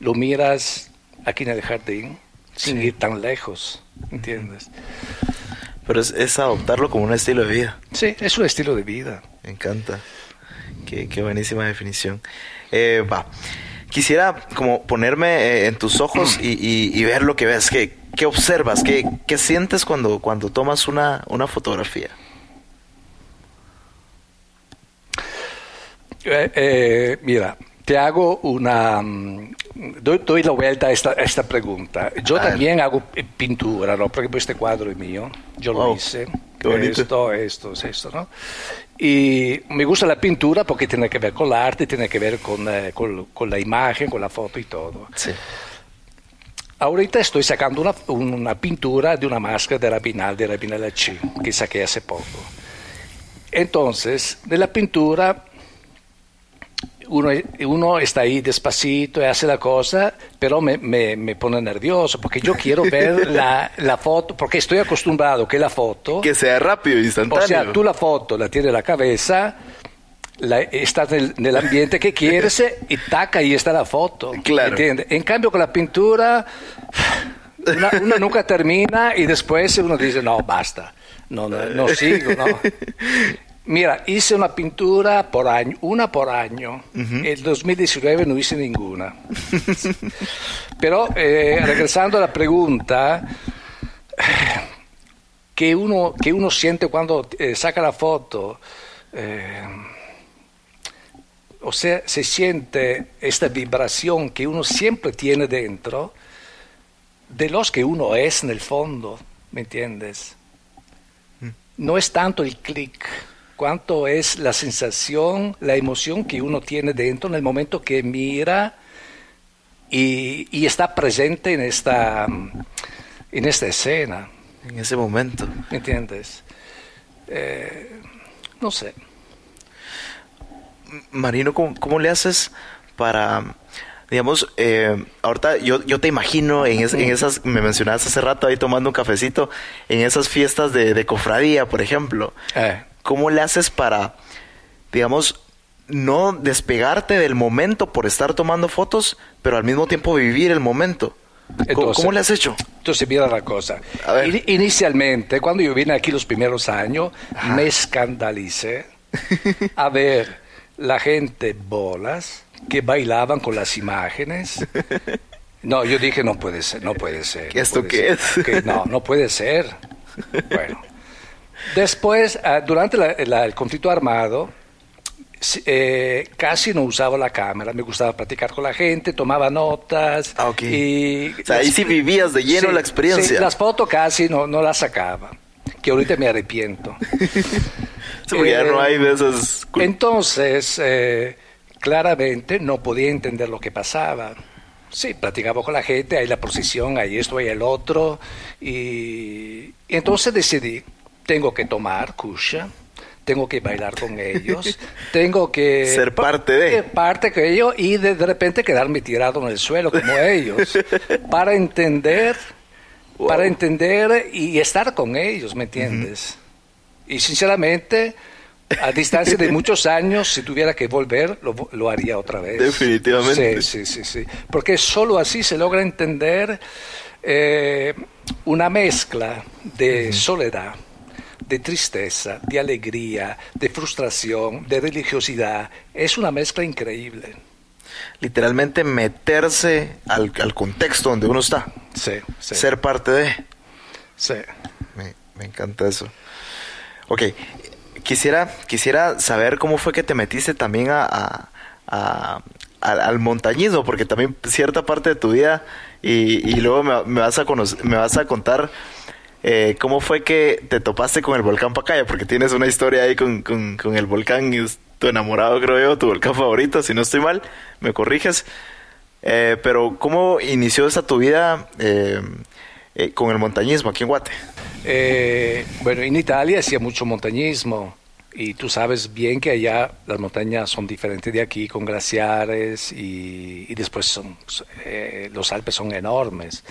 A: lo miras aquí en el jardín, sin ir tan lejos, ¿entiendes?
E: Pero es, es adoptarlo como un estilo de vida.
A: Sí, es un estilo de vida.
E: Me encanta. Qué, qué buenísima definición. Eh, va. Quisiera como ponerme eh, en tus ojos y, y- y ver lo que ves. ¿Qué, qué observas? ¿Qué, qué sientes cuando, cuando tomas una, una fotografía?
A: Eh, eh, mira, te hago una... mm, Doy, doy la vuelta a esta, a esta pregunta. Yo
E: A ver.
A: también hago pintura, ¿no? Por ejemplo, este cuadro es mío. Yo lo
E: Wow,
A: hice. Esto, esto, esto, ¿no? Y me gusta la pintura porque tiene que ver con el arte, tiene que ver con, eh, con, con la imagen, con la foto y todo.
E: Sí.
A: Ahorita estoy sacando una, una pintura de una máscara de Rabinal, de Rabinal H, que saqué hace poco. Entonces, de la pintura, uno, uno está ahí despacito y hace la cosa, pero me, me- me pone nervioso porque yo quiero ver <laughs> la, la foto, porque estoy acostumbrado que la foto,
E: Que sea rápido y
A: o
E: instantáneo.
A: sea, tú la foto la tienes en la cabeza, la- estás nel, nell'ambiente che quieres <laughs> y taca, ahí está la foto.
F: Claro.
A: ¿entiendes? En cambio, con la pintura, una, una nunca termina y después uno dice, no, basta, no, no, no sigo, no. <laughs> Mira, hice una pintura por año, una por año. El 2019 no hice ninguna. Pero eh, regresando a la pregunta, que uno, que uno siente cuando eh, saca la foto, eh, o sea, se siente esta vibración que uno siempre tiene dentro de los que uno es en el fondo, ¿me entiendes? No es tanto el clic, cuanto es la sensación, la emoción que uno tiene dentro en el momento que mira y, y está presente en esta, en esta escena.
E: En ese momento.
A: ¿Me entiendes? Eh, no sé.
E: Marino, ¿cómo, cómo le haces para, digamos, eh, ahorita yo, yo te imagino en, es- en esas, me mencionabas hace rato ahí tomando un cafecito, en esas fiestas de, de cofradía, por ejemplo,
A: Eh,
E: ¿cómo le haces para, digamos, no despegarte del momento por estar tomando fotos, pero al mismo tiempo vivir el momento? ¿Cómo,
A: Entonces-
E: cómo le has hecho?
A: Entonces, mira la cosa. Ini- Inicialmente, cuando yo vine aquí los primeros años, me escandalicé a ver la gente bolas que bailaban con las imágenes. <laughs> No, yo dije, no puede ser, no puede ser. no
E: ¿Esto
A: puede
E: qué
A: ser,
E: es?
A: que no, no puede ser. <laughs> Bueno. Después, ah, durante la- la- el conflicto armado, eh, casi no usaba la cámara, me gustaba platicar con la gente, tomaba notas.
E: Ah, ok.
A: y
E: O sea, ahí sí vivías de lleno
A: Sí,
E: la experiencia.
A: sí, las fotos casi no, no las sacaba, que ahorita me arrepiento. <laughs>
E: Sí, porque ya
A: Eh,
E: no hay de esas...
A: Entonces, eh, claramente no podía entender lo que pasaba. Sí, platicaba con la gente, hay la procesión, hay esto, hay el otro. Y, y entonces decidí, tengo que tomar kusha, tengo que bailar con ellos, <laughs> tengo que...
E: Ser parte de.
A: Ser parte de ellos y de, de repente quedarme tirado en el suelo como ellos, <laughs> para entender,
E: Wow.
A: para entender y estar con ellos, ¿me entiendes? Y sinceramente, a distancia de muchos <laughs> años, si tuviera que volver, lo, lo haría otra vez.
E: Definitivamente.
A: Sí, sí, sí, sí. Porque solo así se logra entender eh, una mezcla de soledad, de tristeza, de alegría, de frustración, de religiosidad. Es una mezcla increíble.
E: Literalmente meterse al, al contexto donde uno está.
A: Sí, sí.
E: Ser parte de...
A: sí.
E: Me, me encanta eso. Ok, quisiera, quisiera saber cómo fue que te metiste también a, a- a- al, al montañismo, porque también cierta parte de tu vida, y, y luego me, me vas a conocer- me vas a contar eh, cómo fue que te topaste con el volcán Pacaya, porque tienes una historia ahí con, con- con el volcán, tu enamorado creo yo, tu volcán favorito, si no estoy mal, me corriges. Eh, pero ¿cómo inició esa tu vida eh, eh, con el montañismo aquí en Guate?
A: Eh, bueno, en Italia hacía mucho montañismo y tú sabes bien que allá las montañas son diferentes de aquí, con glaciares y, y después son, eh, los Alpes son enormes.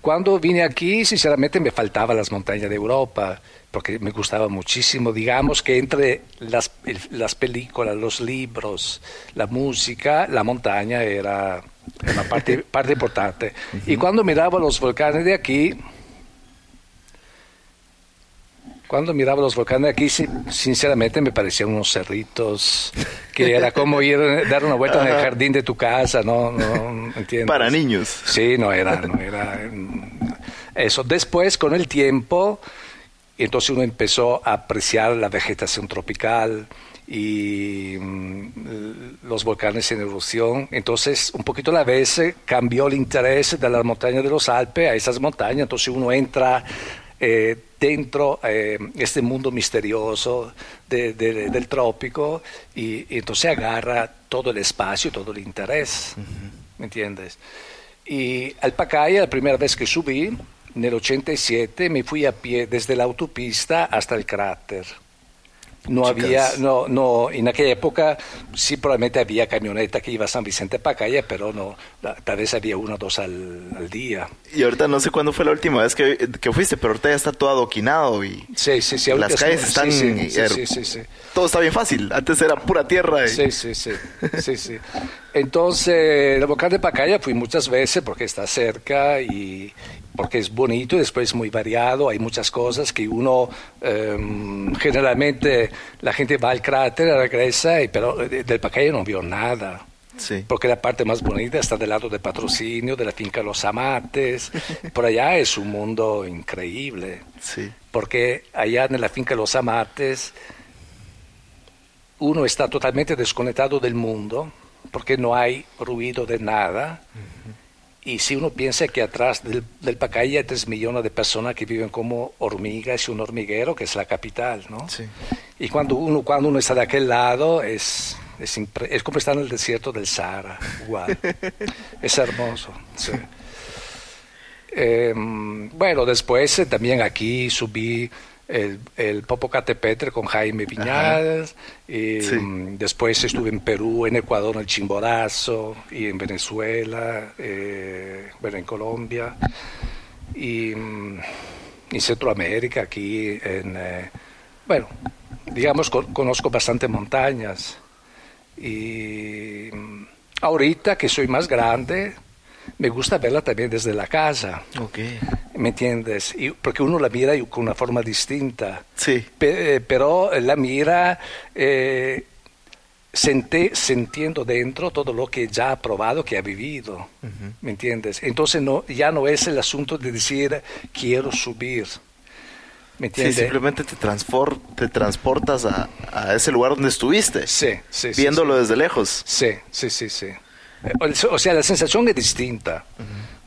A: Cuando vine aquí, sinceramente me faltaban las montañas de Europa, porque me gustaba muchísimo. Digamos que entre las, las películas, los libros, la música, la montaña era una parte, <laughs> parte importante. Y cuando miraba los volcanes de aquí, cuando miraba los volcanes aquí, sin- sinceramente me parecían unos cerritos, que era como ir dar una vuelta en el jardín de tu casa, ¿no? no ¿entiendes?
E: Para niños.
A: Sí, no era, no era mm, eso. Después, con el tiempo, entonces uno empezó a apreciar la vegetación tropical y mm, los volcanes en erupción. Entonces, un poquito a la vez eh, cambió el interés de las montañas de los Alpes a esas montañas. Entonces uno entra eh, dentro eh, este mundo misterioso de- de- del trópico y, y entonces agarra todo el espacio, todo el interés. ¿Me entiendes? Y al Pacaya, la primera vez que subí, en el 87, me fui a pie desde la autopista hasta el cráter. No
E: Chicas.
A: había, no, no, en aquella época sí probablemente había camioneta que iba a San Vicente Pacaya, pero no, tal vez había uno o dos al, al día.
E: Y ahorita no sé cuándo fue la última vez que, que fuiste, pero ahorita ya está todo adoquinado y
A: Sí, sí, sí. ahorita
E: las
A: es-
E: calles están...
A: Sí, sí.
E: Todo está bien fácil. Antes era pura tierra. y-
A: Sí, sí, sí, sí, sí. Entonces, el volcán de Pacaya fui muchas veces porque está cerca y porque es bonito y después es muy variado, hay muchas cosas que uno, em, generalmente la gente va al cráter, regresa, y, pero de- del Pacaya no vio nada.
E: Sí.
A: Porque la parte más bonita está del lado de patrocinio, de la finca Los Amates. Por allá es un mundo increíble
E: Sí.
A: porque allá en la finca Los Amates uno está totalmente desconectado del mundo, porque no hay ruido de nada. Y si uno piensa que atrás del, del Pacaya hay tres millones de personas que viven como hormigas y un hormiguero, que es la capital, ¿no?
E: Sí.
A: Y cuando uno, cuando uno está de aquel lado, es, es, impre- es como estar en el desierto del Sahara, igual. es hermoso, sí. Eh, bueno, después eh, también aquí subí el, el Popocatépetl con Jaime Viñal. y,
E: Sí.
A: mm, Después estuve en Perú, en Ecuador, en el Chimborazo, y en Venezuela, eh, bueno, en Colombia, y mm, en Centroamérica, aquí en... eh, bueno, digamos, con- conozco bastante montañas. Y ahorita que soy más grande, me gusta verla también desde la casa. ¿me entiendes? Y, porque uno la mira con una forma distinta.
E: Sí.
A: Pe- eh, pero la mira eh, sintiendo dentro todo lo que ya ha probado, que ha vivido, ¿me entiendes? Entonces no, ya no es el asunto de decir quiero subir, ¿me
E: Sí, simplemente te, transportas a, a ese lugar donde estuviste.
A: Sí, sí, sí,
E: Viéndolo
A: sí.
E: desde lejos.
A: Sí, sí, sí, sí. Eh, O sea, la sensación es distinta.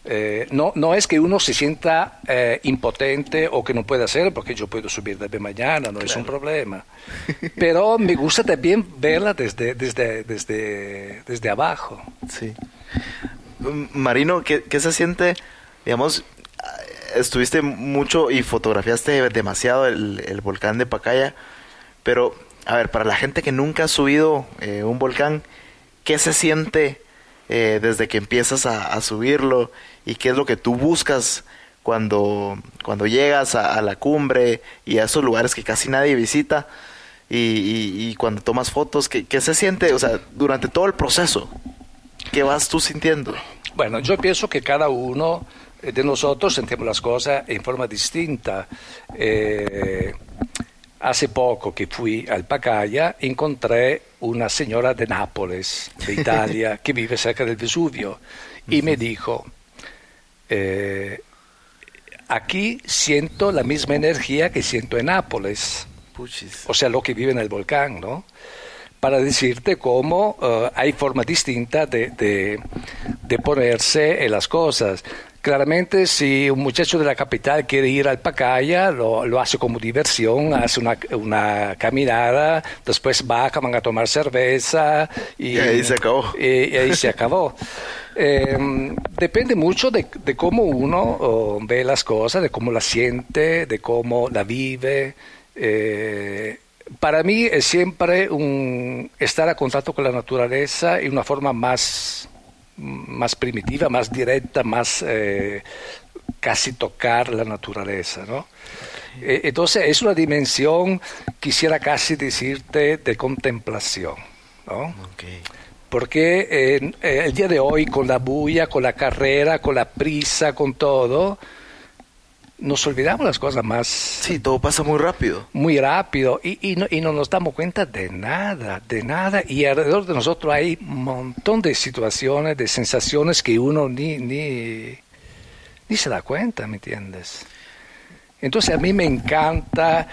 A: Eh, no, no es que uno se sienta eh, impotente o que no puede hacer, porque yo puedo subir desde mañana, no es un problema. <laughs> Pero me gusta también verla desde, desde, desde, desde abajo.
E: Sí. Mm, Marino, ¿qué, qué se siente? Digamos, estuviste mucho y fotografiaste demasiado el, el volcán de Pacaya, pero, a ver, para la gente que nunca ha subido eh, un volcán, ¿qué se siente eh, desde que empiezas a, subirlo? ¿Y qué es lo que tú buscas cuando, cuando llegas a, la cumbre y a esos lugares que casi nadie visita? Y, y- cuando tomas fotos, ¿qué, ¿qué se siente? O sea, durante todo el proceso, ¿qué vas tú sintiendo?
A: Bueno, yo pienso que cada uno de nosotros sentimos las cosas en forma distinta. Eh, hace poco que fui al Pacaya encontré una señora de Nápoles, de Italia, <laughs> que vive cerca del Vesubio, y me dijo, eh, aquí siento la misma energía que siento en Nápoles o sea, lo que vive en el volcán, ¿no? Para decirte cómo eh, hay forma distinta de, de- de ponerse en las cosas. Claramente, si un muchacho de la capital quiere ir al Pacaya, lo, lo hace como diversión, hace una, una caminada, después baja, van a tomar cerveza y,
E: Y ahí se acabó.
A: y, y ahí se acabó. <laughs> Eh, depende mucho de, de cómo uno oh, ve las cosas, de cómo las siente, de cómo la vive. Eh, para mí es siempre un estar a contacto con la naturaleza en una forma más, más primitiva, más directa, más eh, casi tocar la naturaleza, ¿no? Eh, Entonces es una dimensión, quisiera casi decirte, de contemplación, ¿no?
E: Ok.
A: Porque eh, el día de hoy, con la bulla, con la carrera, con la prisa, con todo, nos olvidamos las cosas más
E: Sí, todo pasa muy rápido.
A: muy rápido y, y, no, y no nos damos cuenta de nada, de nada. Y alrededor de nosotros hay un montón de situaciones, de sensaciones que uno ni, ni, ni se da cuenta, ¿me entiendes? Entonces a mí me encanta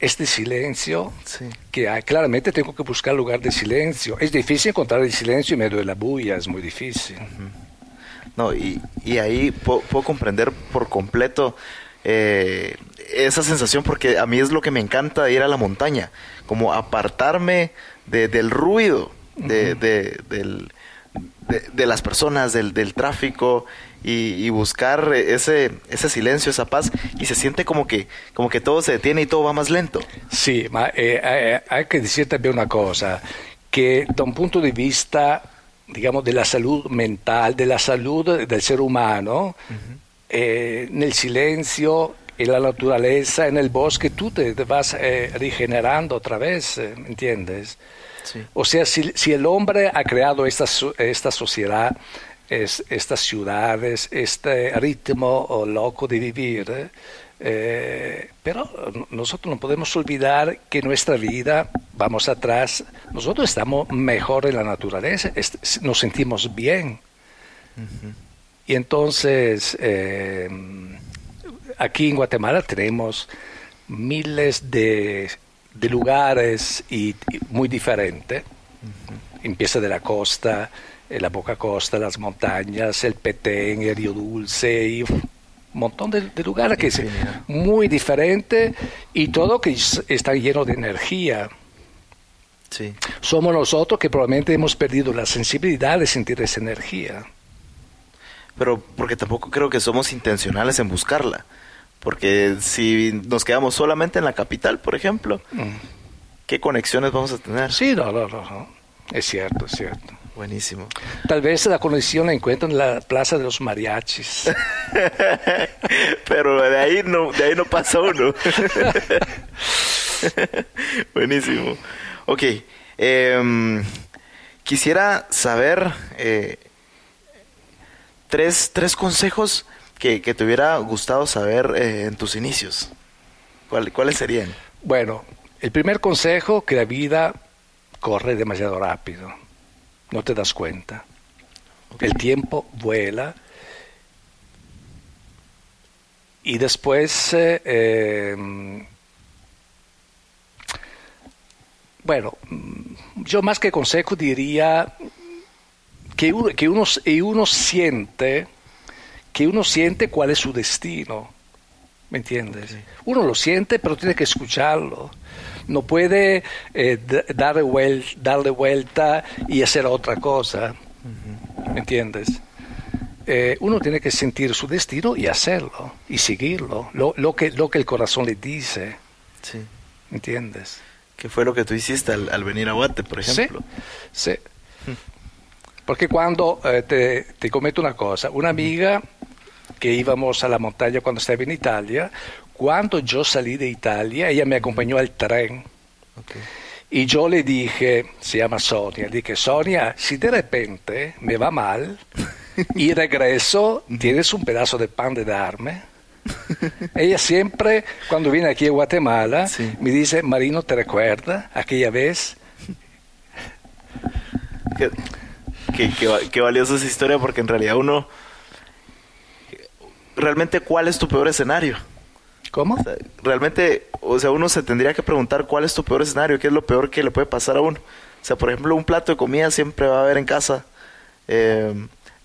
A: este silencio
E: Sí.
A: que hay. Claramente tengo que buscar lugar de silencio. Es difícil encontrar el silencio en medio de la bulla, es muy difícil.
E: No, y, y ahí po- puedo comprender por completo eh, esa sensación porque a mí es lo que me encanta de ir a la montaña, como apartarme de- del ruido, de, de- del, de, de las personas, del, del tráfico y, y buscar ese, ese silencio, esa paz y se siente como que, como que todo se detiene y todo va más lento.
A: Sì, ma eh, eh, hay que decir también una cosa, que da un punto di vista, digamos, della salute mentale, della salute del ser umano, eh, nel silenzio e la naturaleza, en el bosque, tú te vas eh, regenerando otra vez, eh, ¿me entiendes?
E: Sí.
A: O sea, si, si el hombre ha creado esta, esta sociedad, es- estas ciudades, este ritmo oh, loco de vivir, eh, pero nosotros no podemos olvidar que nuestra vida, vamos atrás, nosotros estamos mejor en la naturaleza, nos sentimos bien. Y entonces, eh, aquí en Guatemala tenemos miles de, de lugares y, y muy diferentes. Empieza de la costa, eh, la Boca Costa, las montañas, el Petén, el Río Dulce y montón de, de lugares que es muy diferente y todo que es- está lleno de energía.
E: Sí.
A: Somos nosotros que probablemente hemos perdido la sensibilidad de sentir esa energía.
E: Pero porque tampoco creo que somos intencionales en buscarla. Porque si nos quedamos solamente en la capital, por ejemplo, ¿qué conexiones vamos a tener?
A: Sí, no, no, no, no. Es cierto, es cierto.
E: Buenísimo.
A: Tal vez la conexión la encuentran en la Plaza de los Mariachis. <laughs>
E: Pero de ahí no, de ahí no pasa uno. <laughs> Buenísimo. Ok. em, quisiera saber eh, tres, tres consejos que, que te hubiera gustado saber eh, en tus inicios. ¿Cuál- ¿Cuáles serían?
A: Bueno, el primer consejo que la vida corre demasiado rápido. No te das cuenta. El tiempo vuela. Y después, eh, eh, bueno, mm, yo más que consejo diría que uno, que uno, y uno siente, que uno siente cuál es su destino. ¿Me entiendes? Uno lo siente, pero tiene que escucharlo. No puede eh, vuel- darle vuelta y hacer otra cosa. ¿Me entiendes? Eh, uno tiene que sentir su destino y hacerlo, y seguirlo, lo, lo que, lo que el corazón le dice.
E: Sí.
A: ¿Me entiendes?
E: ¿Qué fue lo que tú hiciste al, al venir a Guate, por ejemplo?
A: Sí, sí. Porque cuando eh, te, te comento una cosa, una amiga que íbamos a la montaña cuando estaba en Italia, cuando yo salí de Italia, ella me acompañó al tren.
E: Ok.
A: Y yo le dije, se llama Sonia, le dije, Sonia, si de repente me va mal y regreso, ¿tienes un pedazo de pan de darme? Ella siempre, cuando viene aquí a Guatemala,
E: Sí.
A: me dice, Marino, ¿te recuerda aquella vez?
E: Qué, qué- qué qué valiosa esa historia porque en realidad uno... Realmente, ¿cuál es tu peor escenario?
A: ¿Cómo?
E: O sea, realmente, o sea, uno se tendría que preguntar cuál es tu peor escenario, qué es lo peor que le puede pasar a uno. O sea, por ejemplo, un plato de comida siempre va a haber en casa. Eh,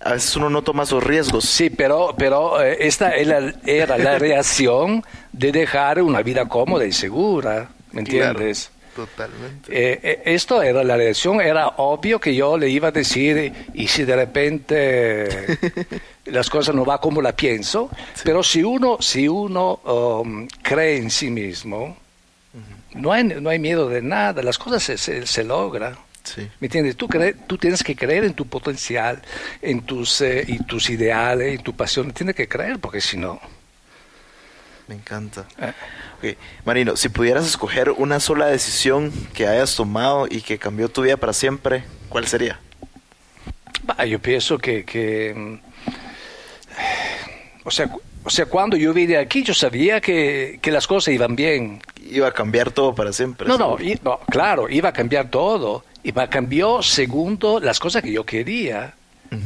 E: a veces uno no toma esos riesgos.
A: Sí, pero, pero eh, esta era, la <laughs> reacción de dejar una vida cómoda y segura, ¿me entiendes?
E: Claro, totalmente.
A: Eh, eh, esto era la reacción, era obvio que yo le iba a decir, y si de repente <laughs> las cosas no van como la pienso, pero si uno, si uno um, cree en sí mismo, no, hay, no hay miedo de nada, las cosas se, se, se logran.
E: Sí.
A: ¿Me entiendes? Tú, cre- tú tienes que creer en tu potencial, en tus, eh, y tus ideales, en tu pasión. Tienes que creer, porque si no...
E: Me encanta.
A: eh,
E: Ok, Marino, si pudieras escoger una sola decisión que hayas tomado y que cambió tu vida para siempre, ¿cuál sería?
A: bah, yo pienso que... que, mm, o, sea, o sea, cuando yo vine aquí, yo sabía que, que las cosas iban bien.
E: Iba a cambiar todo para siempre.
A: No, no, no, claro, iba a cambiar todo. Y me cambió segundo las cosas que yo quería.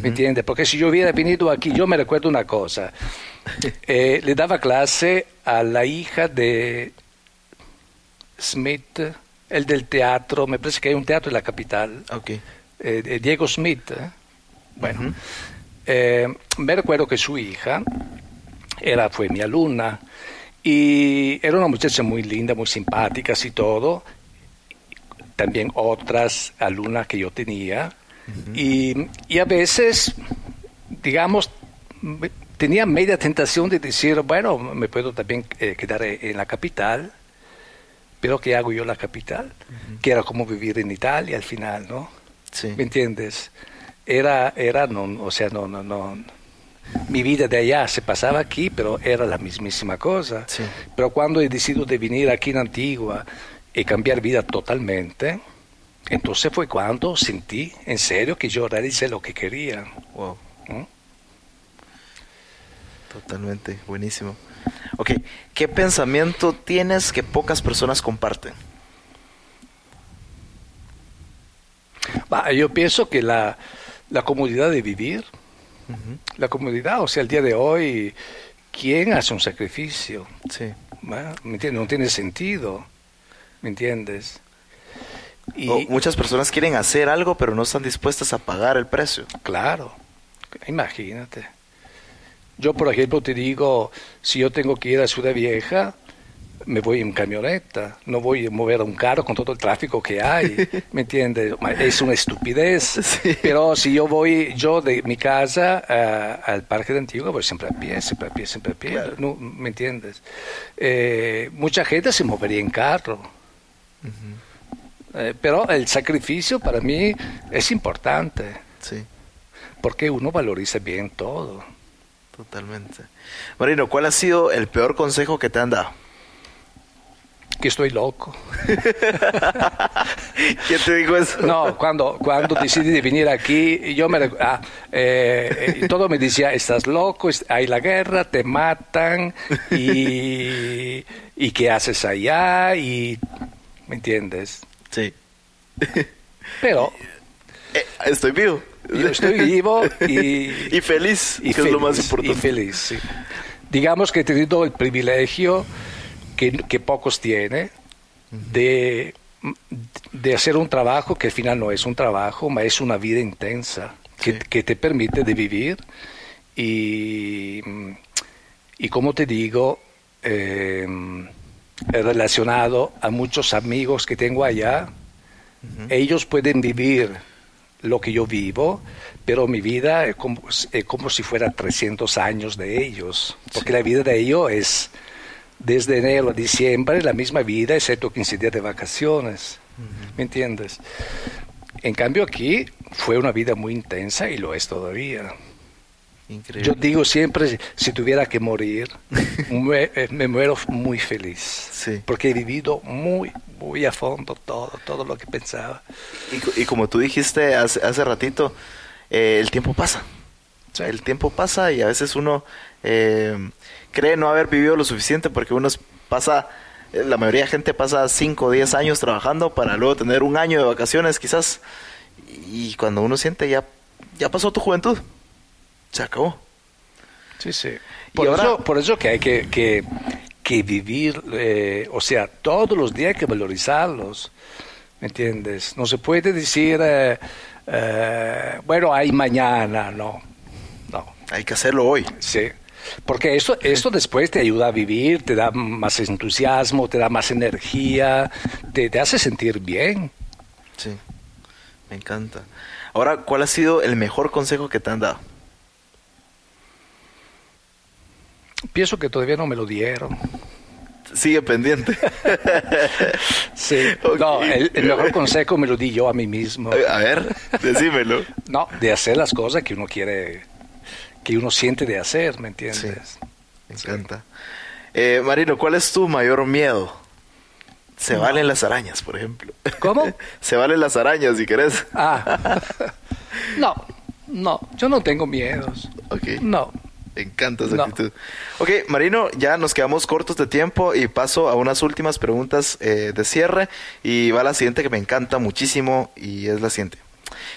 A: ¿Me entiendes? Porque si yo hubiera venido aquí, yo me recuerdo una cosa. <laughs> Eh, le daba clase a la hija de Smith, el del teatro, me parece que hay un teatro en la capital,
E: Ok.
A: eh, Diego Smith. ¿eh? Bueno, eh, me recuerdo que su hija era, fue mi alumna y era una muchacha muy linda, muy simpática y todo. También otras alumnas que yo tenía. y, y a veces, digamos, tenía media tentación de decir, bueno, me puedo también eh, quedar en la capital, pero ¿qué hago yo en la capital? Que era como vivir en Italia al final, ¿no?
E: Sí.
A: ¿Me entiendes? Era, era, no, o sea, no, no, no. Mi vida de allá se pasaba aquí, pero era la mismísima cosa.
E: Sí.
A: Pero cuando he decidido de venir aquí en Antigua y cambiar vida totalmente, entonces fue cuando sentí en serio que yo realicé lo que quería.
E: Wow.
A: ¿Mm?
E: Totalmente, buenísimo. Ok, ¿qué pensamiento tienes que pocas personas comparten?
A: Yo pienso que la, la comodidad de vivir, la comodidad, o sea, el día de hoy, ¿quién hace un sacrificio?
E: Sí.
A: Va, ¿Me entiendes? No tiene sentido, ¿me entiendes? Y,
E: muchas personas quieren hacer algo, pero no están dispuestas a pagar el precio.
A: Claro, imagínate. Yo, por ejemplo, te digo, si yo tengo que ir a Ciudad Vieja, me voy en camioneta, no voy a mover un carro con todo el tráfico que hay, ¿me entiendes? Es una estupidez. <laughs>
E: Sí.
A: Pero si yo voy, yo de mi casa a- al Parque de Antigua, voy siempre a pie, siempre a pie, siempre a pie,
E: Claro.
A: no, ¿me entiendes? Eh, mucha gente se movería en carro. Eh, pero el sacrificio para mí es importante
E: Sí,
A: porque uno valoriza bien todo.
E: totalmente. Marino, ¿cuál ha sido el peor consejo que te han dado?
A: Que estoy loco. <laughs>
E: ¿Quién te dijo eso?
A: No, cuando, cuando decidí de venir aquí, yo me ah, eh, eh, todo me decía, estás loco, hay la guerra, te matan y, y qué haces allá y ¿me entiendes?
E: Sí.
A: Pero
E: Eh, estoy vivo.
A: yo estoy vivo y, <laughs>
E: Y feliz,
A: y
E: que es lo más
A: feliz,
E: importante.
A: Y feliz, sí. Digamos que he tenido el privilegio que, que pocos tienen de, de hacer un trabajo que al final no es un trabajo, ma es una vida intensa que,
E: Sí.
A: que te permite de vivir. Y, y como te digo, eh, relacionado a muchos amigos que tengo allá, ellos pueden vivir lo que yo vivo, pero mi vida es como, es como si fuera 300 años de ellos, porque la vida de ellos es desde enero a diciembre la misma vida, excepto 15 días de vacaciones, ¿me entiendes? En cambio aquí fue una vida muy intensa y lo es todavía.
E: Increíble.
A: Yo digo siempre, si tuviera que morir, <laughs> eh, me muero muy feliz.
E: Sí.
A: Porque he vivido muy, muy a fondo todo, todo lo que pensaba.
E: Y, y como tú dijiste hace, hace ratito, eh, el tiempo pasa.
A: Sí.
E: El tiempo pasa y a veces uno eh, cree no haber vivido lo suficiente porque uno pasa, eh, la mayoría de gente pasa 5 o 10 años trabajando para luego tener un año de vacaciones quizás. Y cuando uno siente ya, ya pasó tu juventud, se acabó.
A: Sí, sí. Por,
E: ahora-
A: eso, por eso que hay que, que, que vivir, eh, o sea, todos los días hay que valorizarlos, ¿me entiendes? No se puede decir, eh, eh, bueno, hay mañana, no, no,
E: Hay que hacerlo hoy.
A: sí. Porque eso, eso después te ayuda a vivir, te da más entusiasmo, te da más energía, te, te hace sentir bien.
E: Sí, me encanta. Ahora, ¿cuál ha sido el mejor consejo que te han dado?
A: Pienso que todavía no me lo dieron.
E: Sigue pendiente. <laughs>
A: Sí. No, el, el mejor consejo me lo di yo a mí mismo.
E: A ver, decímelo. <laughs>
A: No, de hacer las cosas que uno quiere, que uno siente de hacer, ¿me entiendes?
E: Me encanta. Eh, Marino, ¿cuál es tu mayor miedo? Se valen las arañas, por ejemplo.
A: ¿Cómo? <laughs>
E: Se valen las arañas, si querés.
A: Ah, <laughs> no, no, yo no tengo miedos.
E: Ok.
A: No.
E: Me encanta esa
A: No.
E: actitud. Ok, Marino, ya nos quedamos cortos de tiempo y paso a unas últimas preguntas eh, de cierre. Y va la siguiente que me encanta muchísimo y es la siguiente.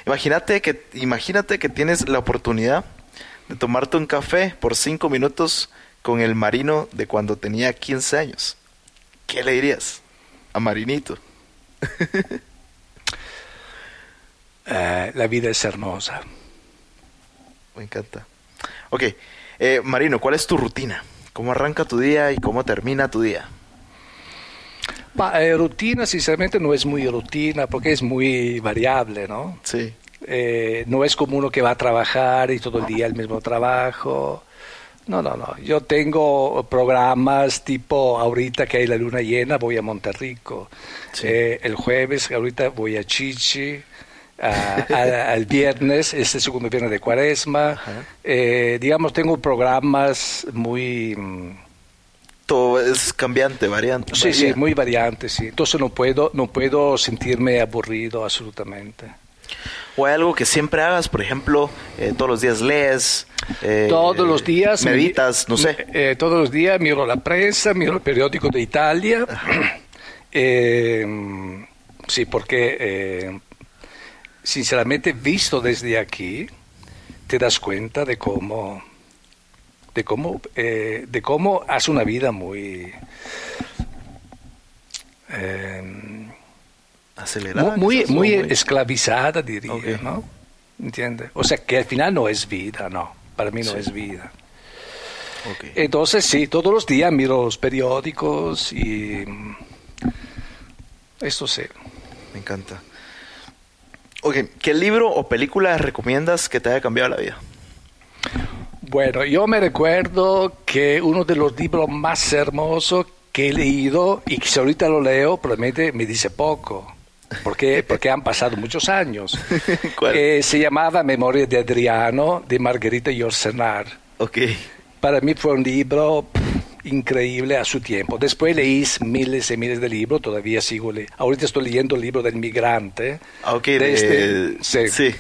E: Imagínate que, imagínate que tienes la oportunidad de tomarte un café por cinco minutos con el Marino de cuando tenía 15 años. ¿Qué le dirías a Marinito? <laughs>
A: Eh, la vida es hermosa.
E: Me encanta. Ok, eh, Marino, ¿cuál es tu rutina? ¿Cómo arranca tu día y cómo termina tu día?
A: Pa- eh, rutina, sinceramente, no es muy rutina porque es muy variable, ¿no?
E: Sí.
A: Eh, no es como uno que va a trabajar y todo el día el mismo trabajo. No, no, no. Yo tengo programas tipo ahorita que hay la luna llena, voy a Monterrico. Eh, el jueves, ahorita voy a Chichi. a- a- al viernes, este segundo viernes de cuaresma. Eh, digamos, tengo programas muy... mm,
E: Todo es cambiante, variante.
A: Sí, sí, muy variantes, sí. Entonces no puedo, no puedo sentirme aburrido absolutamente.
E: O hay algo que siempre hagas, por ejemplo, eh, todos los días lees. eh,
A: todos los días mi-
E: Meditas, no sé.
A: eh, todos los días miro la prensa, miro el periódico de Italia. <clears throat> Sí, porque sinceramente visto desde aquí te das cuenta de cómo de cómo de cómo hace una vida muy eh,
E: Acelerada.
A: muy,
E: quizás,
A: muy, esclavizada, diría. ¿no? ¿Entiendes? O sea, que al final no es vida, no. Para mí no
E: Sí.
A: es vida. Entonces, sí, todos los días miro los periódicos y... mm, Esto sí.
E: Me encanta. Ok, ¿qué libro o película recomiendas que te haya cambiado la vida?
A: Bueno, yo me recuerdo que uno de los libros más hermosos que he leído y que si ahorita lo leo probablemente me dice poco, porque, porque han pasado muchos años. <laughs>
E: ¿Cuál?
A: Eh, se llamaba Memoria de Adriano de Margarita Yourcenar.
E: Ok.
A: Para mí fue un libro pff, increíble a su tiempo. Después leí miles y miles de libros, todavía sigo leyendo. Ahorita estoy leyendo el libro del migrante.
E: Ah, ok, de-
A: este- sí.
E: sí.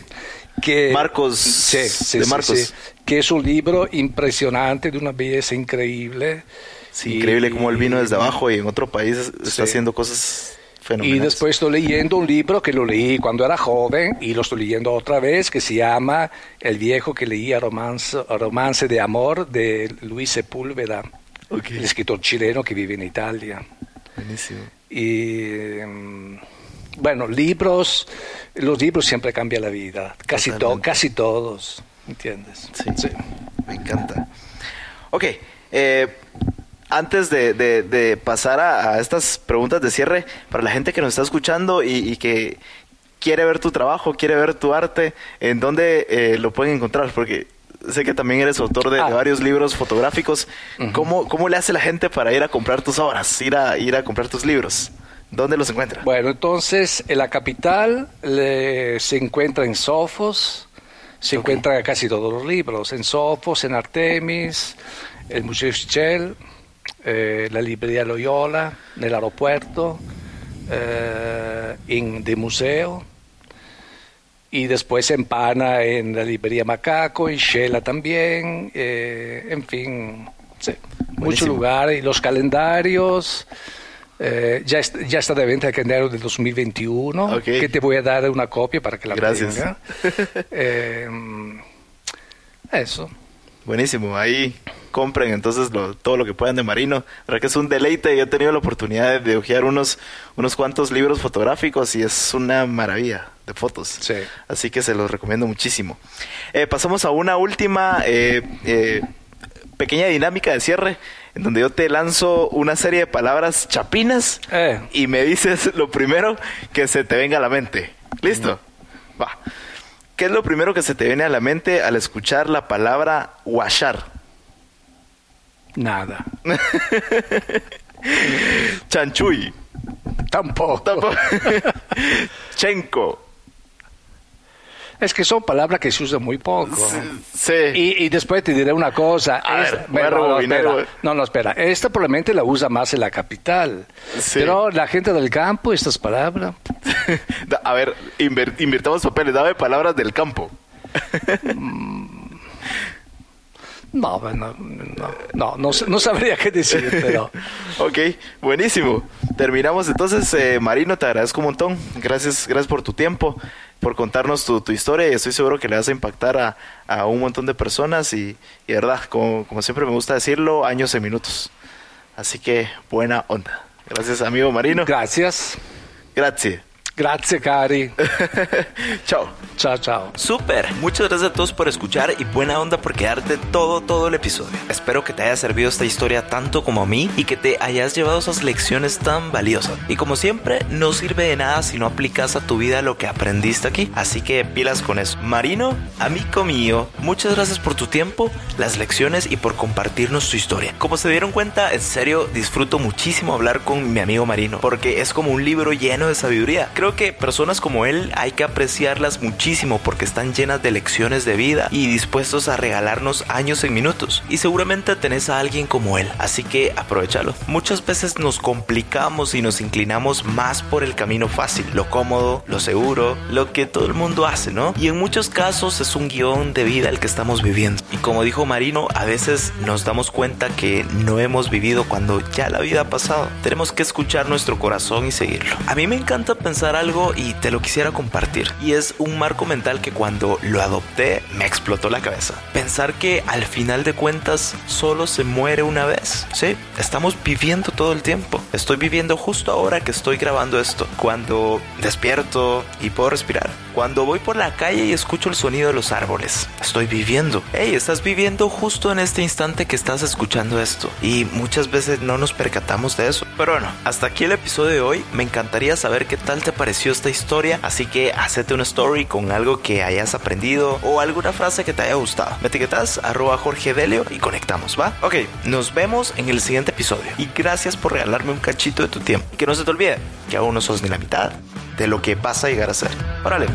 A: Que,
E: Marcos,
A: sí, sí,
E: de Marcos.
A: sí. que es un libro impresionante, de una belleza increíble.
E: Sí, increíble cómo él vino desde abajo y en otro país está haciendo cosas
A: Y
E: fenomenales.
A: después estoy leyendo un libro que lo leí cuando era joven y lo estoy leyendo otra vez, que se llama El viejo que leía romance, romance de amor de Luis Sepúlveda,
E: Ok.
A: el escritor chileno que vive en Italia.
E: Buenísimo.
A: Y mm, bueno, libros, los libros siempre cambian la vida, casi, to- casi todos, ¿entiendes?
E: Sí. Me encanta. Ok, eh, antes de, de- de pasar a, a estas preguntas de cierre, para la gente que nos está escuchando y, y que quiere ver tu trabajo, quiere ver tu arte, ¿en dónde eh, lo pueden encontrar? Porque sé que también eres autor de, de
A: Ah.
E: varios libros fotográficos. ¿Cómo, ¿Cómo le hace la gente para ir a comprar tus obras, ir a, ir a comprar tus libros? ¿Dónde los encuentra?
A: Bueno, entonces en la capital le- se encuentra en Sofos, se encuentran casi todos los libros, en Sofos, en Artemis, el Museo Shell, eh, la librería Loyola, en el aeropuerto, eh, en de museo, y después en Pana, en la librería Macaco, en Shela también, eh, en fin, sí, muchos lugares, y los calendarios. eh, ya, est- ya está de venta el calendario del 2021,
E: Ok.
A: que te voy a dar una copia para que la
E: Gracias.
A: tenga. <laughs> Eh, eso.
E: Buenísimo, ahí compren entonces lo- todo lo que puedan de Marino. La verdad que es un deleite, yo he tenido la oportunidad de, hojear unos, unos cuantos libros fotográficos y es una maravilla de fotos.
A: Sí.
E: Así que se los recomiendo muchísimo. Eh, pasamos a una última eh, eh, pequeña dinámica de cierre, en donde yo te lanzo una serie de palabras chapinas
A: Eh.
E: y me dices lo primero que se te venga a la mente. ¿Listo? Va. ¿Qué es lo primero que se te viene a la mente al escuchar la palabra washar?
A: Nada. <laughs>
E: Chanchuy.
A: Tampoco.
E: Tampoco. <laughs> Chenko.
A: Es que son palabras que se usan muy poco.
E: Sí.
A: Y, y después te diré una cosa.
E: A
A: Esta-
E: ver,
A: bueno, no, espera. no, no, espera. Esta probablemente la usa más en la capital.
E: Sí.
A: Pero la gente del campo, estas palabras. <laughs>
E: A ver, invirtamos papeles. Dame palabras del campo. <laughs>
A: No, bueno, no, no, no, no sabría qué decir, pero. <laughs>
E: Ok, buenísimo. Terminamos entonces. eh, Marino, te agradezco un montón. Gracias, gracias por tu tiempo, por contarnos tu, tu historia y estoy seguro que le vas a impactar a, a un montón de personas y, y verdad, como, como siempre me gusta decirlo, años en minutos. Así que buena onda. Gracias, amigo Marino.
A: Gracias.
E: Gracias.
A: Grazie cari. <laughs>
F: Chao.
A: Ciao ciao.
E: Súper, muchas gracias a todos por escuchar y buena onda por quedarte todo, todo el episodio. Espero que te haya servido esta historia tanto como a mí y que te hayas llevado esas lecciones tan valiosas. Y como siempre, no sirve de nada si no aplicas a tu vida lo que aprendiste aquí. Así que pilas con eso. Marino, amigo mío, muchas gracias por tu tiempo, las lecciones y por compartirnos tu historia. Como se dieron cuenta, en serio disfruto muchísimo hablar con mi amigo Marino porque es como un libro lleno de sabiduría. Creo que personas como él hay que apreciarlas muchísimo porque están llenas de lecciones de vida y dispuestos a regalarnos años en minutos. Y seguramente tenés a alguien como él, así que aprovechalo. Muchas veces nos complicamos y nos inclinamos más por el camino fácil, lo cómodo, lo seguro, lo que todo el mundo hace, ¿no? Y en muchos casos es un guion de vida el que estamos viviendo. Y como dijo Marino, a veces nos damos cuenta que no hemos vivido cuando ya la vida ha pasado. Tenemos que escuchar nuestro corazón y seguirlo. A mí me encanta pensar algo y te lo quisiera compartir. Y es un marco mental que cuando lo adopté me explotó la cabeza. Pensar que al final de cuentas solo se muere una vez. Sí, estamos viviendo todo el tiempo. Estoy viviendo justo ahora que estoy grabando esto. Cuando despierto y puedo respirar. Cuando voy por la calle y escucho el sonido de los árboles. Estoy viviendo. Hey, estás viviendo justo en este instante que estás escuchando esto. Y muchas veces no nos percatamos de eso. Pero bueno, hasta aquí el episodio de hoy. Me encantaría saber qué tal te pareció esta historia. Así que hacete una story con algo que hayas aprendido o alguna frase que te haya gustado. Me etiquetas arroba Jorge Delio y conectamos, ¿va? Ok, nos vemos en el siguiente episodio. Y gracias por regalarme un cachito de tu tiempo. Que no se te olvide que aún no sos ni la mitad de lo que vas a llegar a ser. Órale.